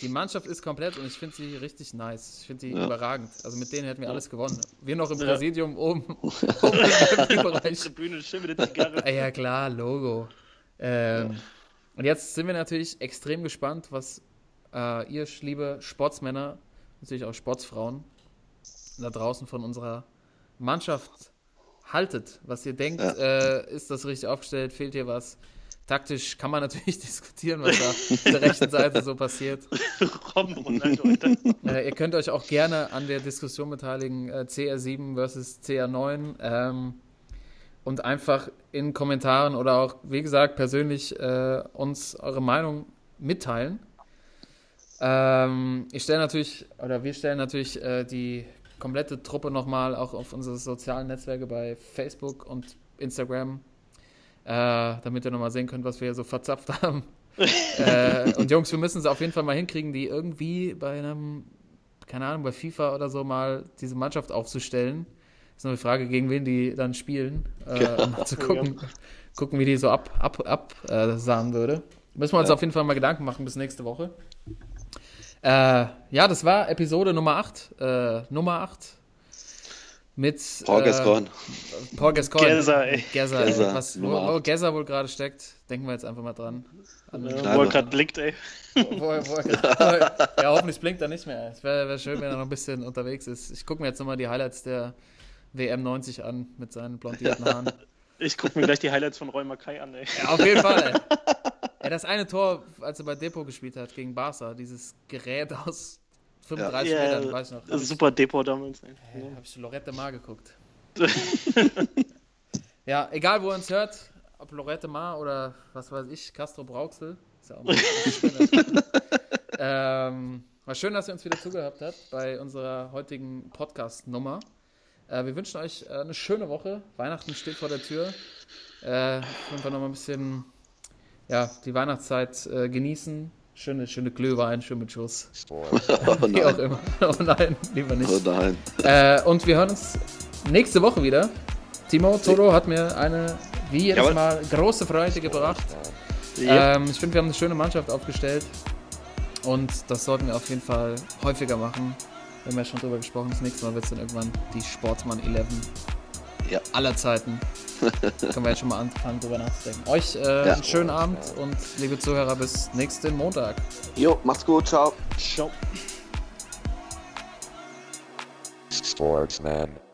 Die Mannschaft ist komplett und ich finde sie richtig nice. Ich finde sie Ja. überragend. Also mit denen hätten wir alles gewonnen. Wir noch im Ja. Präsidium oben, oben im Bereich. Tribüne, schön mit der Zigarre. Ah, ja, klar, Logo. Ähm, Und jetzt sind wir natürlich extrem gespannt, was äh, ihr, liebe Sportsmänner, natürlich auch Sportsfrauen, da draußen von unserer Mannschaft haltet. Was ihr denkt, äh, ist das richtig aufgestellt? Fehlt hier was? Taktisch kann man natürlich diskutieren, was da auf der rechten Seite so passiert. Äh, ihr könnt euch auch gerne an der Diskussion beteiligen, äh, CR7 versus CR9. Ähm, und einfach in Kommentaren oder auch, wie gesagt, persönlich äh, uns eure Meinung mitteilen. Ähm, ich stelle natürlich, oder wir stellen natürlich äh, die komplette Truppe nochmal auch auf unsere sozialen Netzwerke bei Facebook und Instagram, äh, damit ihr nochmal sehen könnt, was wir hier so verzapft haben. äh, und Jungs, wir müssen es auf jeden Fall mal hinkriegen, die irgendwie bei einem, keine Ahnung, bei FIFA oder so mal diese Mannschaft aufzustellen. Ist nur die Frage, gegen wen die dann spielen, äh, um mal zu gucken, gucken, wie die so ab, ab, ab äh, sagen würde. Müssen wir uns auf jeden Fall mal Gedanken machen bis nächste Woche. Äh, ja, das war Episode Nummer 8. Äh, Nummer 8. Mit Paul äh, Gascoigne. Paul Gascoigne. Gezza, ey. Gezza, ey. Gezza, Was, wo, wo. Gezza wohl gerade steckt, denken wir jetzt einfach mal dran. An, Ja, wo er gerade blickt, ey. wo, er- wo, er- ja, hoffentlich blinkt er nicht mehr. Es wäre wär schön, wenn er noch ein bisschen unterwegs ist. Ich gucke mir jetzt nochmal die Highlights der WM 90 an mit seinen blondierten Haaren. Ich gucke mir gleich die Highlights von Roy Mackay an, ey. Ja, auf jeden Fall, ey. ey. Das eine Tor, als er bei Depot gespielt hat gegen Barca, dieses Gerät aus 35 Ja, Metern, weiß ich noch. das Hab ich- super Depot damals, ey. Hey, habe ich Lorette Mar geguckt. ja, egal wo ihr uns hört, ob Lorette Mar oder was weiß ich, Castro Brauxel. Ist ja auch mal schön. ähm, war schön, dass ihr uns wieder zugehört habt bei unserer heutigen Podcast-Nummer. Äh, wir wünschen euch äh, eine schöne Woche. Weihnachten steht vor der Tür. Äh, einfach noch mal ein bisschen ja, die Weihnachtszeit äh, genießen. Schöne, schöne Glühwein, schön mit Schuss. Oh Wie auch nein. immer. Oh nein, lieber nicht. Oh nein. Äh, und wir hören uns nächste Woche wieder. Timo, Toto hat mir eine, wie jedes Jawohl. Mal, große Freude gebracht. Ja. Ähm, ich finde, wir haben eine schöne Mannschaft aufgestellt. Und das sollten wir auf jeden Fall häufiger machen. Wir haben ja schon drüber gesprochen. Das nächste Mal wird es dann irgendwann die Sportsmann 11 Ja. aller Zeiten. Können wir jetzt schon mal anfangen, drüber nachzudenken. Euch äh, Ja. einen schönen Abend und liebe Zuhörer, bis nächsten Montag. Jo, macht's gut, ciao. Ciao. Sportsman.